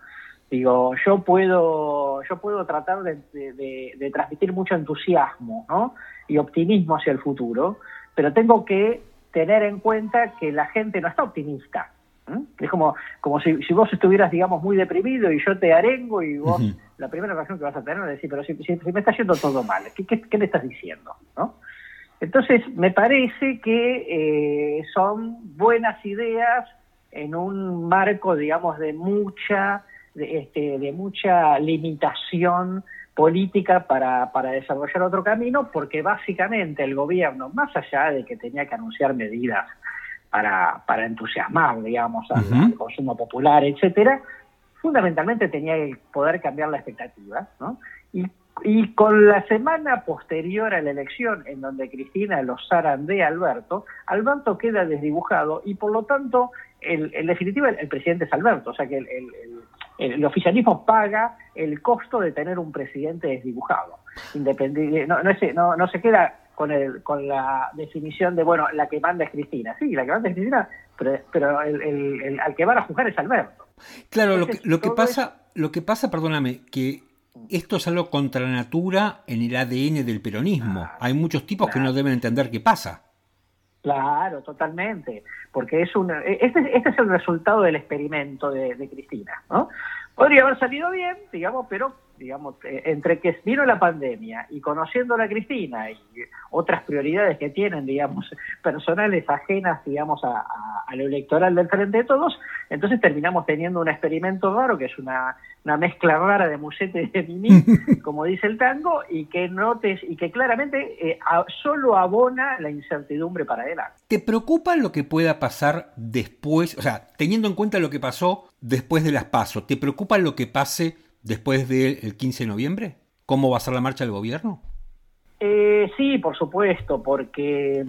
Digo, yo puedo, yo puedo tratar de, transmitir mucho entusiasmo, ¿no? Y optimismo hacia el futuro, pero tengo que tener en cuenta que la gente no está optimista. Es como, como si, vos estuvieras, digamos, muy deprimido y yo te arengo y vos, la primera reacción que vas a tener es decir, pero si, me está yendo todo mal, ¿qué, qué, me estás diciendo? ¿no? Entonces, me parece que eh, son buenas ideas en un marco, digamos, de mucha, de, este, de mucha limitación política para, para desarrollar otro camino, porque básicamente el gobierno, más allá de que tenía que anunciar medidas para, para entusiasmar, digamos, al, consumo popular, etcétera, fundamentalmente tenía que poder cambiar la expectativa, ¿no? Y, y, con la semana posterior a la elección, en donde Cristina lo zarandea a Alberto, Alberto queda desdibujado y por lo tanto, el, en definitiva, el, presidente es Alberto, o sea que el, el, oficialismo paga el costo de tener un presidente desdibujado. Independiente, no, no, no, no se queda con, el, con la definición de, bueno, la que manda es Cristina. Sí, la que manda es Cristina, pero, pero el, al que van a juzgar es Alberto. Claro, lo que, lo que pasa, lo que pasa, perdóname, que esto es algo contra natura en el ADN del peronismo. Hay muchos tipos que no deben entender qué pasa. Claro, totalmente, porque es un, este, este es el resultado del experimento de, de Cristina, ¿no? Podría haber salido bien, digamos, pero digamos, eh, entre que vino la pandemia y conociendo a la Cristina y otras prioridades que tienen, digamos, personales ajenas, digamos, a, lo electoral del Frente de Todos, entonces terminamos teniendo un experimento raro, que es una, mezcla rara de musete y de mini, como dice el tango, y que, notes, y que claramente eh, solo abona la incertidumbre para adelante. ¿Te preocupa lo que pueda pasar después, o sea, teniendo en cuenta lo que pasó después de las pasos, ¿te preocupa lo que pase después del 15 de noviembre? ¿Cómo va a ser la marcha del gobierno? Eh, sí, por supuesto, porque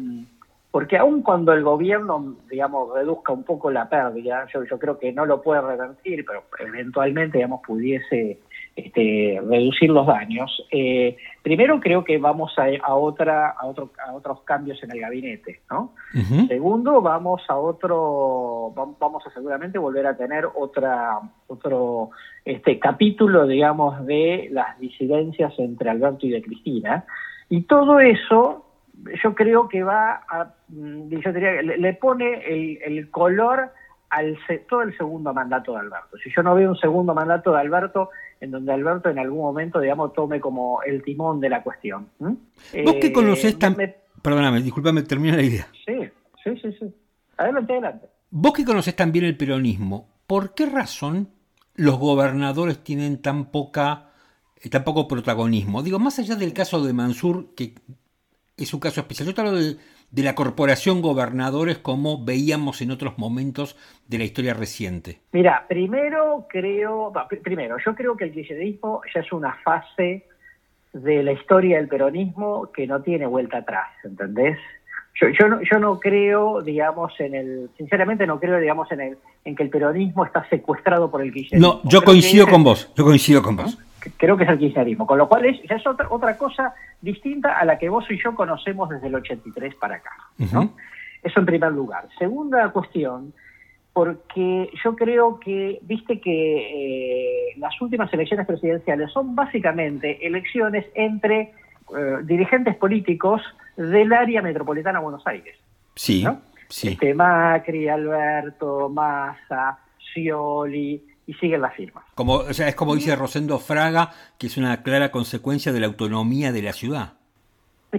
porque aun cuando el gobierno, digamos, reduzca un poco la pérdida, yo, yo creo que no lo puede revertir, pero eventualmente, digamos, pudiese este, reducir los daños. Eh, primero creo que vamos a, a otra a, otro, a otros cambios en el gabinete, ¿no? Segundo vamos a otro vamos a seguramente volver a tener otra otro este capítulo, digamos, de las disidencias entre Alberto y de Cristina y todo eso yo creo que va a mm, yo diría le, pone el, el color al todo el segundo mandato de Alberto. Si yo no veo un segundo mandato de Alberto en donde Alberto en algún momento, digamos, tome como el timón de la cuestión. Vos que eh, conocés tan... Perdóname, discúlpame, termina la idea. Sí, sí, sí, sí. Adelante, adelante. Vos que conocés también el peronismo, ¿por qué razón los gobernadores tienen tan poca eh, tan poco protagonismo? Digo, más allá del caso de Mansur, que es un caso especial, yo te hablo de, de la corporación gobernadores como veíamos en otros momentos de la historia reciente? Mira, primero creo, primero, yo creo que el kirchnerismo ya es una fase de la historia del peronismo que no tiene vuelta atrás, ¿entendés? Yo, yo, no, yo no creo, digamos, en el, sinceramente no creo, digamos, en el, en que el peronismo está secuestrado por el kirchnerismo. No, yo coincido con vos, yo coincido con vos creo que es el kirchnerismo, con lo cual es, es otra, otra cosa distinta a la que vos y yo conocemos desde el 83 para acá. ¿no? Eso en primer lugar. Segunda cuestión, porque yo creo que, viste que eh, las últimas elecciones presidenciales son básicamente elecciones entre eh, dirigentes políticos del área metropolitana de Buenos Aires. Sí, sí. Este, Macri, Alberto, Massa, Scioli, y siguen las firmas. Como, o sea, es como dice Rosendo Fraga, que es una clara consecuencia de la autonomía de la ciudad.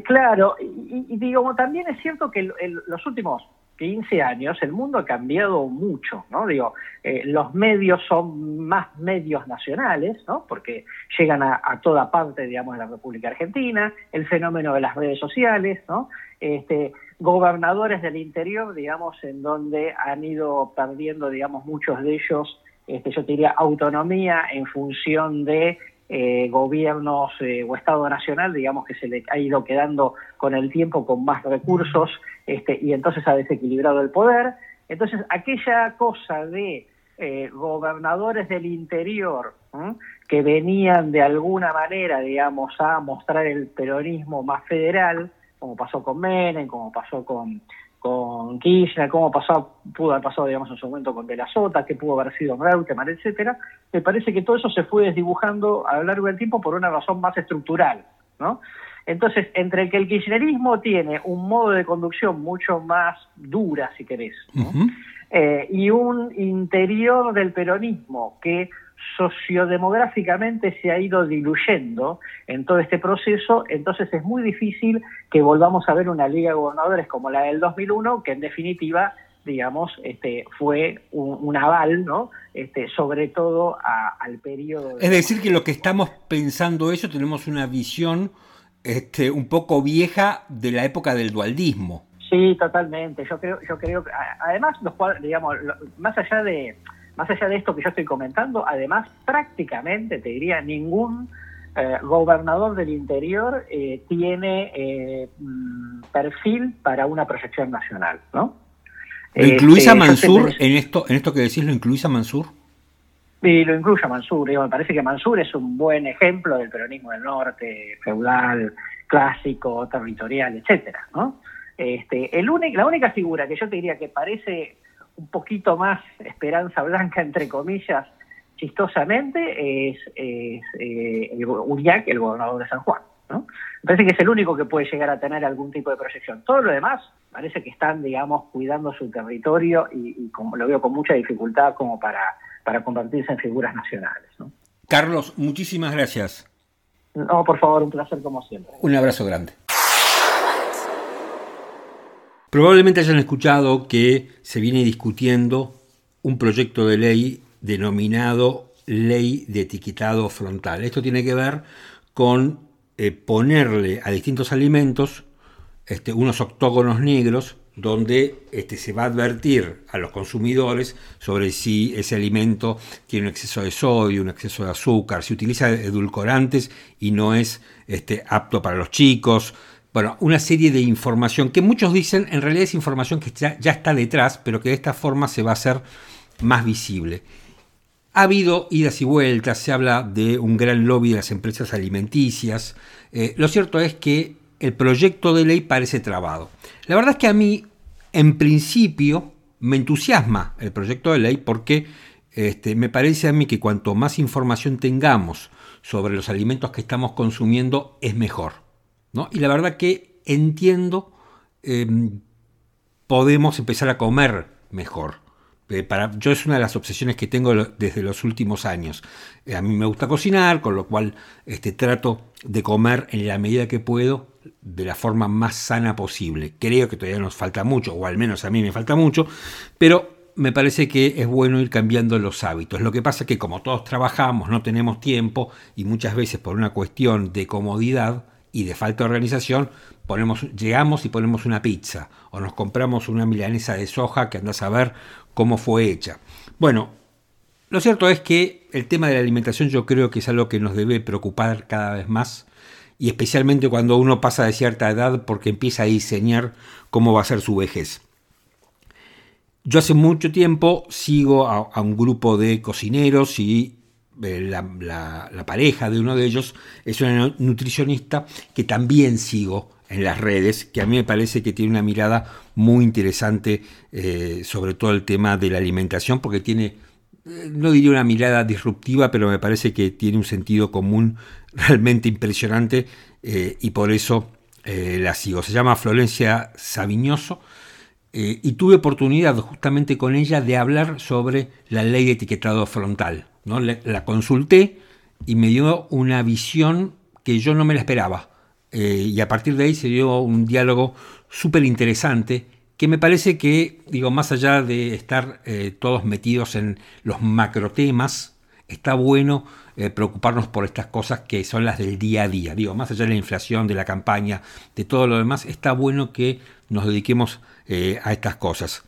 Claro, y, digo, también es cierto que en los últimos 15 años el mundo ha cambiado mucho, ¿no? Digo, eh, los medios son más medios nacionales, ¿no? Porque llegan a, toda parte, digamos, de la República Argentina, el fenómeno de las redes sociales, ¿no? Este, gobernadores del interior, digamos, en donde han ido perdiendo, digamos, muchos de ellos este, yo diría, autonomía en función de eh, gobiernos eh, o Estado Nacional, digamos que se le ha ido quedando con el tiempo con más recursos este, y entonces ha desequilibrado el poder. Entonces, aquella cosa de eh, gobernadores del interior que venían de alguna manera, digamos, a mostrar el peronismo más federal, como pasó con Menem, como pasó con, con Kirchner, como pasó, pudo haber pasado, digamos, en su momento con De la Sota, que pudo haber sido Reutemann, etcétera, me parece que todo eso se fue desdibujando a lo largo del tiempo por una razón más estructural, ¿no? Entonces, entre que el kirchnerismo tiene un modo de conducción mucho más dura, si querés, eh, y un interior del peronismo que sociodemográficamente se ha ido diluyendo en todo este proceso, entonces es muy difícil que volvamos a ver una liga de gobernadores como la del 2001, que en definitiva digamos, este, fue un, aval, ¿no? Este, sobre todo al periodo. Es decir, que lo que estamos pensando eso tenemos una visión este, un poco vieja de la época del dualdismo. Sí, totalmente. Yo creo, yo creo que además los digamos, más allá de más allá de esto que yo estoy comentando, además prácticamente, te diría, ningún eh, gobernador del interior eh, tiene eh, mm, perfil para una proyección nacional, ¿no? ¿Lo incluís a este, Mansur en esto, en esto que decís, lo incluís a Mansur? Y lo incluye a Mansur. me parece que Mansur es un buen ejemplo del peronismo del norte, feudal, clásico, territorial, etcétera, ¿no? Este, el la única figura que yo te diría que parece un poquito más esperanza blanca, entre comillas, chistosamente, es, es eh, el Uriac, el gobernador de San Juan. ¿no? Me parece que es el único que puede llegar a tener algún tipo de proyección. Todo lo demás parece que están, digamos, cuidando su territorio y, como lo veo con mucha dificultad como para, para convertirse en figuras nacionales. ¿no? Carlos, muchísimas gracias. No, por favor, un placer como siempre. Un abrazo grande. Probablemente hayan escuchado que se viene discutiendo un proyecto de ley denominado Ley de Etiquetado Frontal. Esto tiene que ver con eh, ponerle a distintos alimentos este, unos octógonos negros donde este, se va a advertir a los consumidores sobre si ese alimento tiene un exceso de sodio, un exceso de azúcar, si utiliza edulcorantes y no es este, apto para los chicos, bueno, una serie de información que muchos dicen en realidad es información que ya, está detrás, pero que de esta forma se va a hacer más visible. Ha habido idas y vueltas, se habla de un gran lobby de las empresas alimenticias. Eh, lo cierto es que el proyecto de ley parece trabado. La verdad es que a mí, en principio, me entusiasma el proyecto de ley porque este, me parece a mí que cuanto más información tengamos sobre los alimentos que estamos consumiendo, es mejor. Y la verdad que entiendo, em, podemos empezar a comer mejor. Eh, para, yo es una de las obsesiones que tengo desde los últimos años. Eh, a mí me gusta cocinar, con lo cual este, trato de comer en la medida que puedo de la forma más sana posible. Creo que todavía nos falta mucho, o al menos a mí me falta mucho, pero me parece que es bueno ir cambiando los hábitos. Lo que pasa es que como todos trabajamos, no tenemos tiempo y muchas veces por una cuestión de comodidad, y de falta de organización, ponemos, llegamos y ponemos una pizza o nos compramos una milanesa de soja que andás a ver cómo fue hecha. Bueno, lo cierto es que el tema de la alimentación yo creo que es algo que nos debe preocupar cada vez más y especialmente cuando uno pasa de cierta edad porque empieza a diseñar cómo va a ser su vejez. Yo hace mucho tiempo sigo a, a un grupo de cocineros y eh, la, pareja de uno de ellos es una nutricionista que también sigo en las redes, que a mí me parece que tiene una mirada muy interesante eh, sobre todo el tema de la alimentación, porque tiene, eh, no diría una mirada disruptiva, pero me parece que tiene un sentido común realmente impresionante y por eso la sigo. Se llama Florencia Sabiñoso. y tuve oportunidad justamente con ella de hablar sobre la ley de etiquetado frontal, la, consulté y me dio una visión que yo no me la esperaba. Eh, y a partir de ahí se dio un diálogo súper interesante que me parece que, digo, más allá de estar eh, todos metidos en los macro temas, está bueno eh, preocuparnos por estas cosas que son las del día a día. Digo, más allá de la inflación, de la campaña, de todo lo demás, está bueno que nos dediquemos a estas cosas.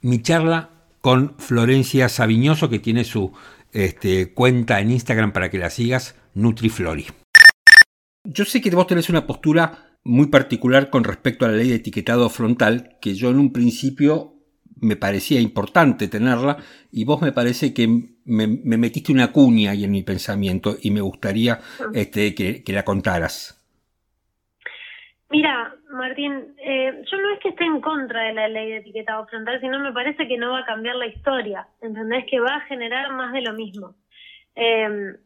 Mi charla con Florencia Sabiñoso, que tiene su este, cuenta en Instagram para que la sigas, NutriFlori. Yo sé que vos tenés una postura muy particular con respecto a la ley de etiquetado frontal, que yo en un principio me parecía importante tenerla y vos me parece que me, metiste una cuña ahí en mi pensamiento y me gustaría ah. este, que, la contaras. Mira, Martín, eh, yo no es que esté en contra de la ley de etiquetado frontal, sino me parece que no va a cambiar la historia, ¿entendés? Que va a generar más de lo mismo. Eh,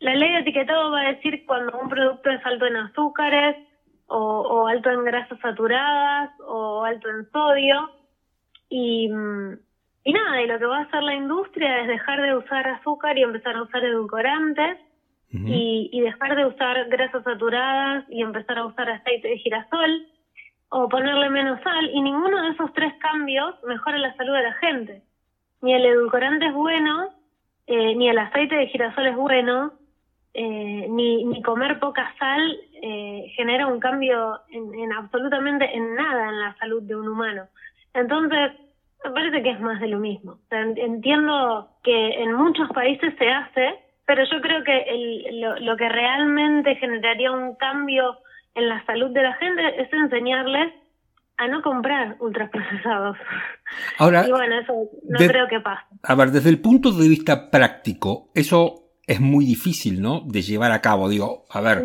la ley de etiquetado va a decir cuando un producto es alto en azúcares o, alto en grasas saturadas o alto en sodio, y, y nada, y lo que va a hacer la industria es dejar de usar azúcar y empezar a usar edulcorantes y, y dejar de usar grasas saturadas y empezar a usar aceite de girasol o ponerle menos sal y ninguno de esos tres cambios mejora la salud de la gente. Ni el edulcorante es bueno, eh, ni el aceite de girasol es bueno, eh, ni, ni comer poca sal eh, genera un cambio en, en absolutamente en nada en la salud de un humano. Entonces, me parece que es más de lo mismo. entiendo que en muchos países se hace, pero yo creo que el, lo, que realmente generaría un cambio en la salud de la gente es enseñarles a no comprar ultraprocesados. Ahora, y bueno, eso no creo que pase. A ver, desde el punto de vista práctico, eso es muy difícil, ¿no? De llevar a cabo. Digo, a ver,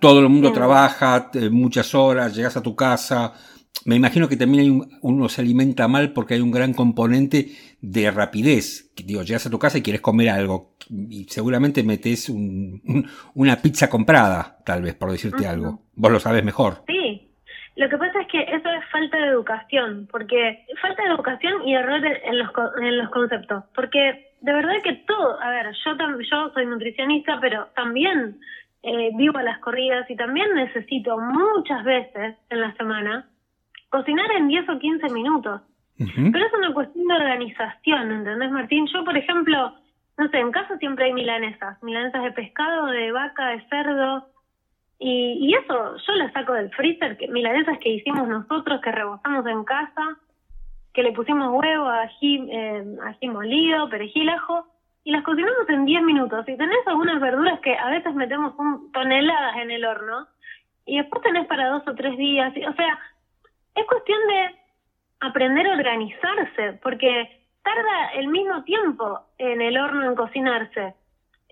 todo el mundo trabaja muchas horas, llegas a tu casa, me imagino que también hay uno se alimenta mal porque hay un gran componente de rapidez. Digo, llegas a tu casa y quieres comer algo y seguramente metes una pizza comprada, tal vez, por decirte algo. Vos lo sabes mejor. Sí. Lo que pasa es que eso es falta de educación, porque falta de educación y error en los, en los conceptos, porque de verdad que todo, a ver, yo, yo soy nutricionista, pero también eh, vivo a las corridas y también necesito muchas veces en la semana cocinar en 10 o 15 minutos. Pero es una cuestión de organización, ¿entendés, Martín? Yo, por ejemplo, no sé, en casa siempre hay milanesas, milanesas de pescado, de vaca, de cerdo, y, y eso yo las saco del freezer, que, milanesas que hicimos nosotros, que rebozamos en casa, que le pusimos huevo, ají, eh, ají molido, perejil, ajo, y las cocinamos en 10 minutos. Y tenés algunas verduras que a veces metemos toneladas en el horno, y después tenés para dos o tres días, o sea, es cuestión de aprender a organizarse, porque tarda el mismo tiempo en el horno en cocinarse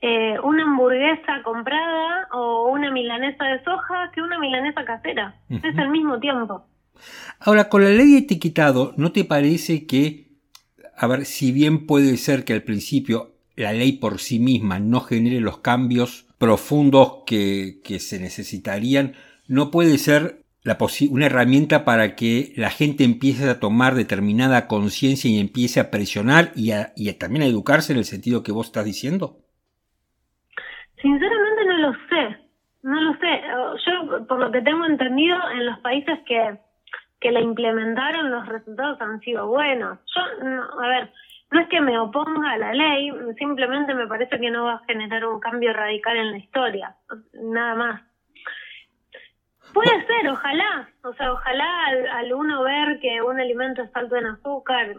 eh, una hamburguesa comprada o una milanesa de soja que una milanesa casera. Es el mismo tiempo. Ahora, con la ley de etiquetado, ¿no te parece que, a ver, si bien puede ser que al principio la ley por sí misma no genere los cambios profundos que, que se necesitarían, no puede ser una herramienta para que la gente empiece a tomar determinada conciencia y empiece a presionar y, y también a educarse en el sentido que vos estás diciendo? Sinceramente no lo sé, no lo sé. Yo, por lo que tengo entendido, en los países que, que la implementaron, los resultados han sido buenos. Yo, a ver, no es que me oponga a la ley, simplemente me parece que no va a generar un cambio radical en la historia, nada más. Puede ser, ojalá. O sea, ojalá al, uno ver que un alimento es alto en azúcar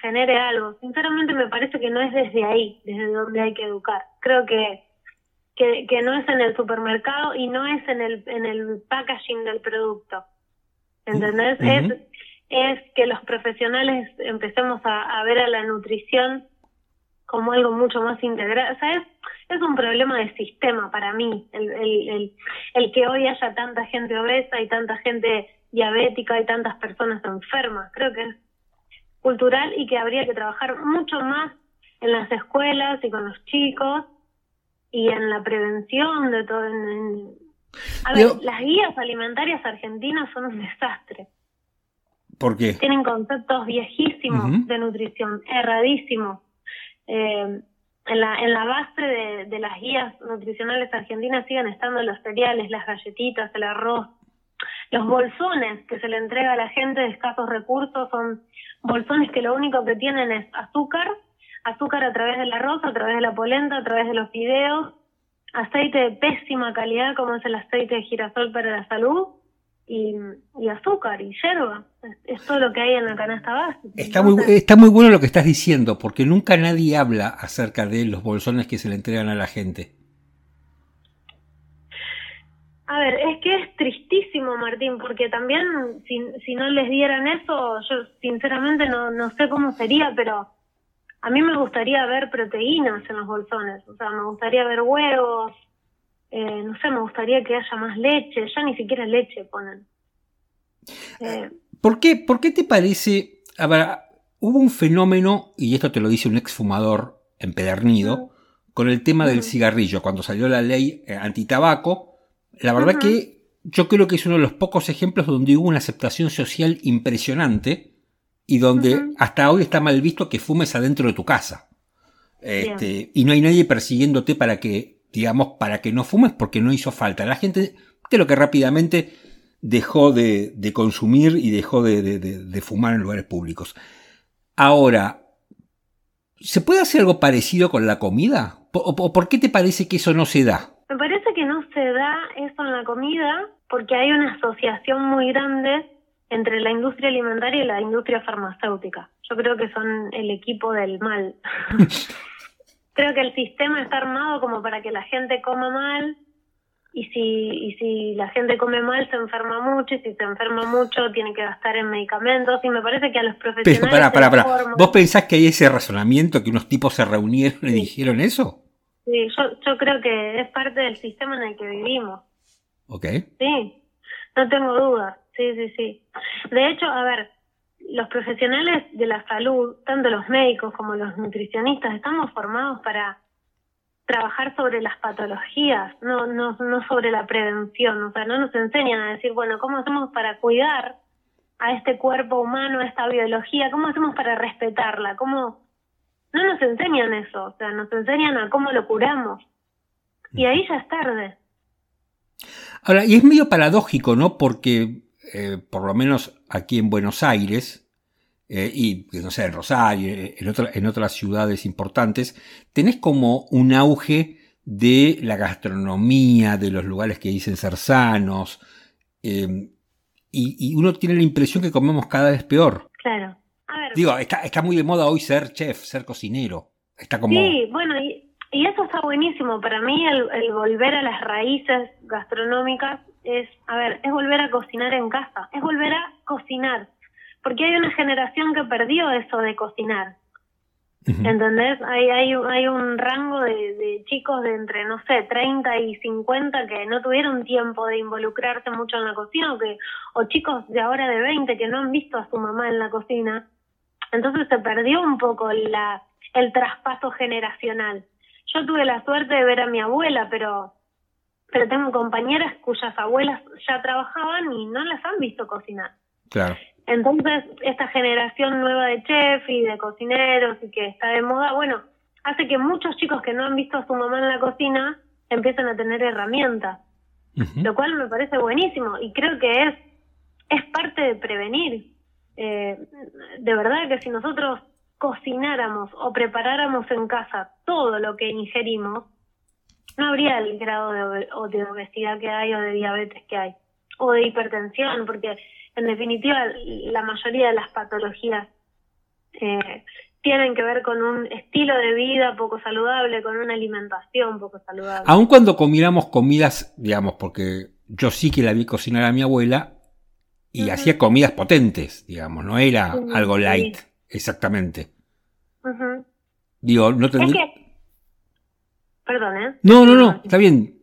genere algo. Sinceramente me parece que no es desde ahí, desde donde hay que educar. Creo que, que, que no es en el supermercado y no es en el, en el packaging del producto. ¿Entendés? es, es que los profesionales empecemos a, a ver a la nutrición como algo mucho más integral. O sea, es, es un problema de sistema para mí, el, el, el, que hoy haya tanta gente obesa y tanta gente diabética y tantas personas enfermas. Creo que es cultural y que habría que trabajar mucho más en las escuelas y con los chicos y en la prevención de todo. A ver, las guías alimentarias argentinas son un desastre. ¿Por qué? Tienen conceptos viejísimos de nutrición, erradísimos. Eh, en la, en la base de, de las guías nutricionales argentinas siguen estando los cereales, las galletitas, el arroz, los bolsones que se le entrega a la gente de escasos recursos son bolsones que lo único que tienen es azúcar, azúcar a través del arroz, a través de la polenta, a través de los fideos, aceite de pésima calidad como es el aceite de girasol para la salud y, azúcar y yerba. Es, todo lo que hay en la canasta básica. Está, muy, está muy bueno lo que estás diciendo, porque nunca nadie habla acerca de los bolsones que se le entregan a la gente. A ver, es que es tristísimo, Martín, porque también si, si no les dieran eso, yo sinceramente no, no sé cómo sería, pero a mí me gustaría ver proteínas en los bolsones, o sea, me gustaría ver huevos, eh, no sé, me gustaría que haya más leche, ya ni siquiera leche ponen. Eh, ¿Por, qué, ¿Por qué te parece, a ver, hubo un fenómeno, y esto te lo dice un exfumador empedernido, con el tema del cigarrillo, cuando salió la ley eh, antitabaco, la verdad que yo creo que es uno de los pocos ejemplos donde hubo una aceptación social impresionante y donde hasta hoy está mal visto que fumes adentro de tu casa. Este, y no hay nadie persiguiéndote para que, digamos, para que no fumes porque no hizo falta. La gente creo que rápidamente dejó de, consumir y dejó de, fumar en lugares públicos. Ahora, ¿se puede hacer algo parecido con la comida? ¿O por qué te parece que eso no se da? Me parece que no se da eso en la comida porque hay una asociación muy grande entre la industria alimentaria y la industria farmacéutica. Yo creo que son el equipo del mal. creo que el sistema está armado como para que la gente coma mal y si, y si la gente come mal se enferma mucho y si se enferma mucho tiene que gastar en medicamentos y me parece que a los profesionales... Pero. ¿Vos pensás que hay ese razonamiento que unos tipos se reunieron y dijeron eso? Sí, yo, yo creo que es parte del sistema en el que vivimos. Ok. Sí, no tengo dudas. Sí, sí, sí. De hecho, a ver, los profesionales de la salud, tanto los médicos como los nutricionistas, estamos formados para trabajar sobre las patologías, no, no, no sobre la prevención. O sea, no nos enseñan a decir, bueno, ¿cómo hacemos para cuidar a este cuerpo humano, a esta biología? ¿Cómo hacemos para respetarla? ¿Cómo? No nos enseñan eso, o sea, nos enseñan a cómo lo curamos. Y ahí ya es tarde. Ahora, y es medio paradójico, ¿no? Porque eh, por lo menos aquí en Buenos Aires, eh, y no sé, en Rosario, eh, en, en otras ciudades importantes, tenés como un auge de la gastronomía, de los lugares que dicen ser sanos, y, y, uno tiene la impresión que comemos cada vez peor. Claro. Digo, está, está muy de moda hoy ser chef, ser cocinero. Está como... Sí, bueno, y, y eso está buenísimo. Para mí el, el volver a las raíces gastronómicas es, a ver, es volver a cocinar en casa, es volver a cocinar, porque hay una generación que perdió eso de cocinar. ¿Entendés? Hay, hay, hay un rango de, chicos de entre, no sé, 30 y 50 que no tuvieron tiempo de involucrarse mucho en la cocina o, que, o chicos de ahora de 20 que no han visto a su mamá en la cocina. Entonces se perdió un poco la, el traspaso generacional. Yo tuve la suerte de ver a mi abuela, pero pero tengo compañeras cuyas abuelas ya trabajaban y no las han visto cocinar. Claro. Entonces, esta generación nueva de chef y de cocineros y que está de moda, bueno, hace que muchos chicos que no han visto a su mamá en la cocina empiecen a tener herramientas, lo cual me parece buenísimo y creo que es, es parte de prevenir. Eh, de verdad que si nosotros cocináramos o preparáramos en casa todo lo que ingerimos, no habría el grado de, de obesidad que hay o de diabetes que hay, o de hipertensión, porque en definitiva la mayoría de las patologías eh, tienen que ver con un estilo de vida poco saludable, con una alimentación poco saludable. Aun cuando comiéramos comidas, digamos, porque yo sí que la vi cocinar a mi abuela y hacía comidas potentes, digamos, no era algo light, exactamente. Digo, no tendría... Perdón, ¿eh? No, no, no, está bien.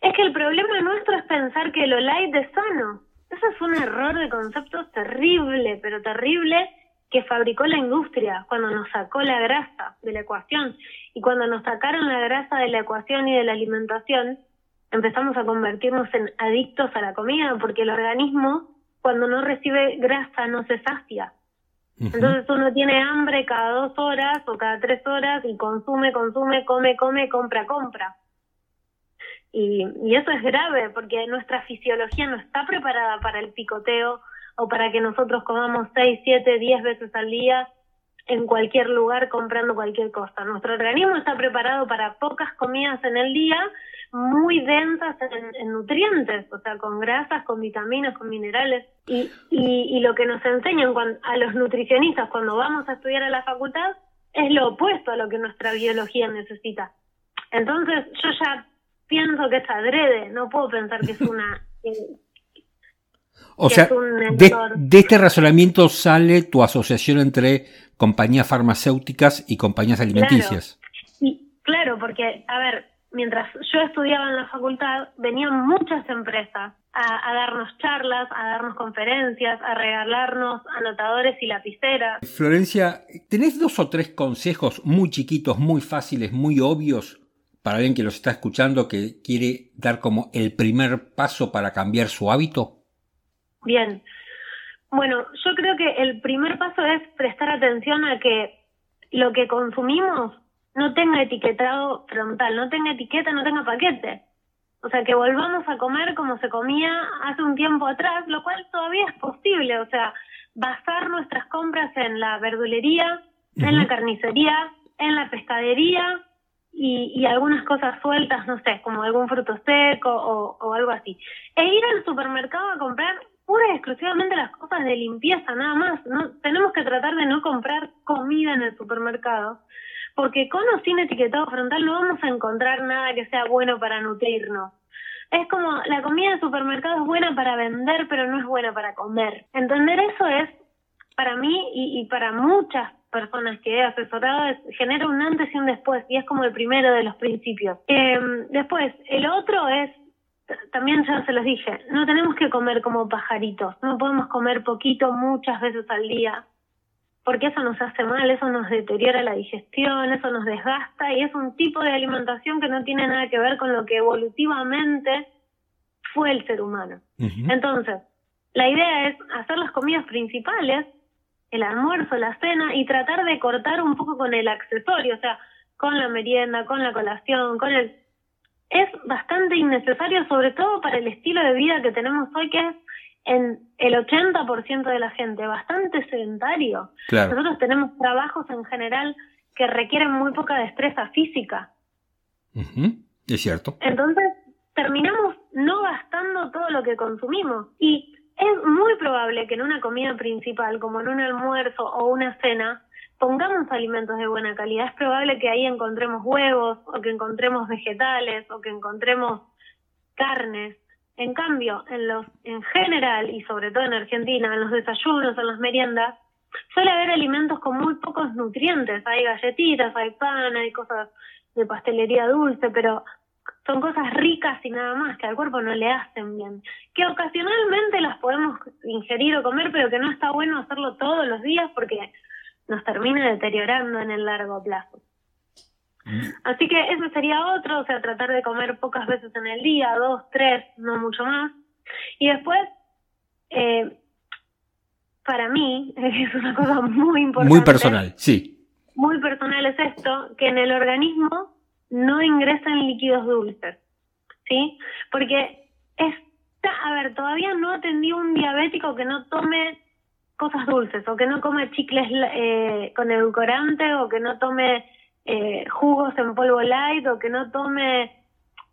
Es que el problema nuestro es pensar que lo light es sano. Eso es un error de concepto terrible, pero terrible, que fabricó la industria cuando nos sacó la grasa de la ecuación. Y cuando nos sacaron la grasa de la ecuación y de la alimentación, empezamos a convertirnos en adictos a la comida, porque el organismo, cuando no recibe grasa, no se sacia. Entonces uno tiene hambre cada dos horas o cada tres horas y consume, consume, come, come, compra, compra. Y, y eso es grave porque nuestra fisiología no está preparada para el picoteo o para que nosotros comamos seis, siete, diez veces al día en cualquier lugar comprando cualquier cosa. Nuestro organismo está preparado para pocas comidas en el día, muy densas en, nutrientes, o sea, con grasas, con vitaminas, con minerales. Y, y, lo que nos enseñan a los nutricionistas cuando vamos a estudiar a la facultad es lo opuesto a lo que nuestra biología necesita. Entonces, yo ya pienso que es adrede, no puedo pensar que es una... o sea, de, este razonamiento sale tu asociación entre compañías farmacéuticas y compañías alimenticias. Claro, claro, porque, a ver, mientras yo estudiaba en la facultad, venían muchas empresas a, darnos charlas, a darnos conferencias, a regalarnos anotadores y lapiceras. Florencia, ¿tenés dos o tres consejos muy chiquitos, muy fáciles, muy obvios para alguien que los está escuchando que quiere dar como el primer paso para cambiar su hábito? Bien. Bueno, yo creo que el primer paso es prestar atención a que lo que consumimos no tenga etiquetado frontal, no tenga etiqueta, no tenga paquete. O sea, que volvamos a comer como se comía hace un tiempo atrás, lo cual todavía es posible. O sea, basar nuestras compras en la verdulería, en la carnicería, en la pescadería y, algunas cosas sueltas, no sé, como algún fruto seco o, algo así. E ir al supermercado a comprar pura y exclusivamente las cosas de limpieza, nada más. No, tenemos que tratar de no comprar comida en el supermercado, porque con o sin etiquetado frontal no vamos a encontrar nada que sea bueno para nutrirnos. Es como la comida de supermercado es buena para vender, pero no es buena para comer. Entender eso es, para mí y, para muchas personas que he asesorado genera un antes y un después y es como el primero de los principios. Em, después, el otro es, también ya se los dije, no tenemos que comer como pajaritos, no podemos comer poquito muchas veces al día porque eso nos hace mal, eso nos deteriora la digestión, eso nos desgasta y es un tipo de alimentación que no tiene nada que ver con lo que evolutivamente fue el ser humano. Entonces, la idea es hacer las comidas principales el almuerzo, la cena y tratar de cortar un poco con el accesorio, o sea, con la merienda, con la colación, con el... Es bastante innecesario, sobre todo para el estilo de vida que tenemos hoy, que es en el 80% de la gente, bastante sedentario. Nosotros tenemos trabajos en general que requieren muy poca destreza física. Es cierto. Entonces, terminamos no gastando todo lo que consumimos. Y es muy probable que en una comida principal, como en un almuerzo o una cena, pongamos alimentos de buena calidad. Es probable que ahí encontremos huevos o que encontremos vegetales o que encontremos carnes. En cambio, en los en general y sobre todo en Argentina, en los desayunos, en las meriendas, suele haber alimentos con muy pocos nutrientes. Hay galletitas, hay pan, hay cosas de pastelería dulce, pero son cosas ricas y nada más que al cuerpo no le hacen bien. Que ocasionalmente las podemos ingerir o comer, pero que no está bueno hacerlo todos los días porque nos termina deteriorando en el largo plazo. Así que eso sería otro, o sea, tratar de comer pocas veces en el día, dos, tres, no mucho más. Y después, eh, para mí, es una cosa muy importante. Muy personal, sí. Muy personal es esto, que en el organismo no ingresan líquidos dulces, ¿sí? Porque está, a ver, todavía no atendí un diabético que no tome cosas dulces o que no come chicles eh, con edulcorante o que no tome eh, jugos en polvo light o que no tome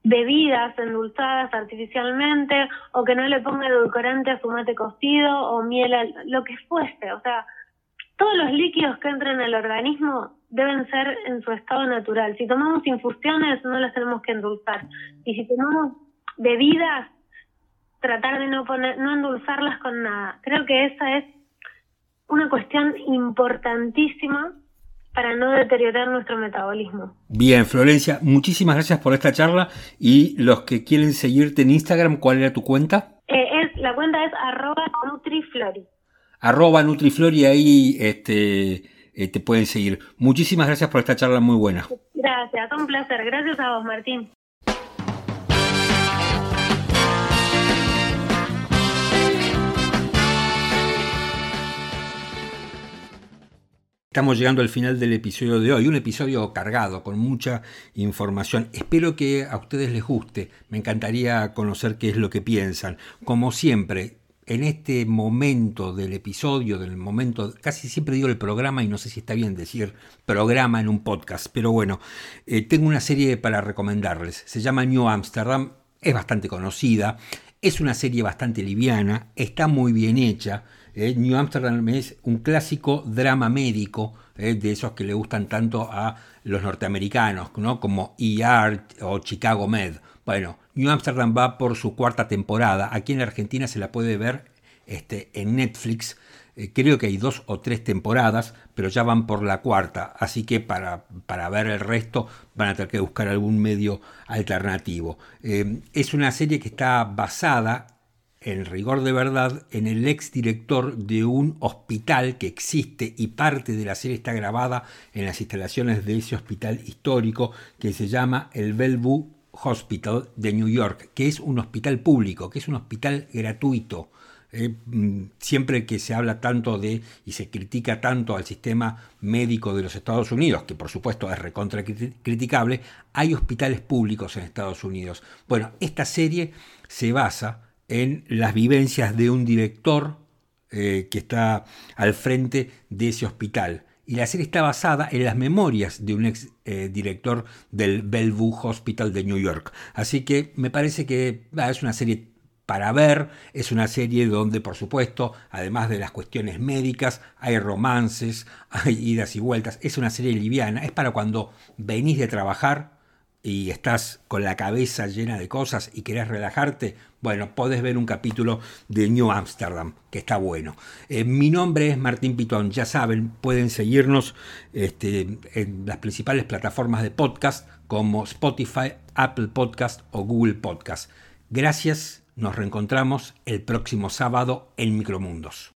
bebidas endulzadas artificialmente o que no le ponga edulcorante a su mate cocido o miel, lo que fuese, o sea, todos los líquidos que entran al organismo deben ser en su estado natural. Si tomamos infusiones, no las tenemos que endulzar. Y si tomamos bebidas, tratar de no poner, no endulzarlas con nada. Creo que esa es una cuestión importantísima para no deteriorar nuestro metabolismo. Bien, Florencia, muchísimas gracias por esta charla y los que quieren seguirte en Instagram, ¿cuál era tu cuenta? Eh, es, la cuenta es arroba nutriflori. Arroba nutriflori, ahí este, eh, te pueden seguir. Muchísimas gracias por esta charla muy buena. Gracias, un placer. Gracias a vos, Martín. Estamos llegando al final del episodio de hoy, un episodio cargado con mucha información. Espero que a ustedes les guste, me encantaría conocer qué es lo que piensan. Como siempre, en este momento del episodio, del momento, casi siempre digo el programa y no sé si está bien decir programa en un podcast, pero bueno, eh, tengo una serie para recomendarles. Se llama New Amsterdam, es bastante conocida, es una serie bastante liviana, está muy bien hecha. Eh, New Amsterdam es un clásico drama médico, eh, de esos que le gustan tanto a los norteamericanos, ¿no? como ER o Chicago Med. Bueno, New Amsterdam va por su cuarta temporada. Aquí en Argentina se la puede ver este, en Netflix. Eh, creo que hay dos o tres temporadas, pero ya van por la cuarta. Así que para, para ver el resto van a tener que buscar algún medio alternativo. Es una serie que está basada en rigor de verdad, en el exdirector de un hospital que existe y parte de la serie está grabada en las instalaciones de ese hospital histórico que se llama el Bellevue Hospital de New York, que es un hospital público, que es un hospital gratuito. Eh, mm, siempre que se habla tanto de y se critica tanto al sistema médico de los Estados Unidos, que por supuesto es recontra criticable, hay hospitales públicos en Estados Unidos. Bueno, esta serie se basa en las vivencias de un director eh, que está al frente de ese hospital y la serie está basada en las memorias de un ex eh, director del Bellevue Hospital de New York. Así que me parece que es una serie para ver, es una serie donde por supuesto, además de las cuestiones médicas, hay romances, hay idas y vueltas, es una serie liviana, es para cuando venís de trabajar y estás con la cabeza llena de cosas y querés relajarte, bueno, podés ver un capítulo de New Amsterdam, que está bueno. Eh, mi nombre es Martín Pitón, ya saben, pueden seguirnos este, en las principales plataformas de podcast como Spotify, Apple Podcast o Google Podcast. Gracias, nos reencontramos el próximo sábado en Micromundos.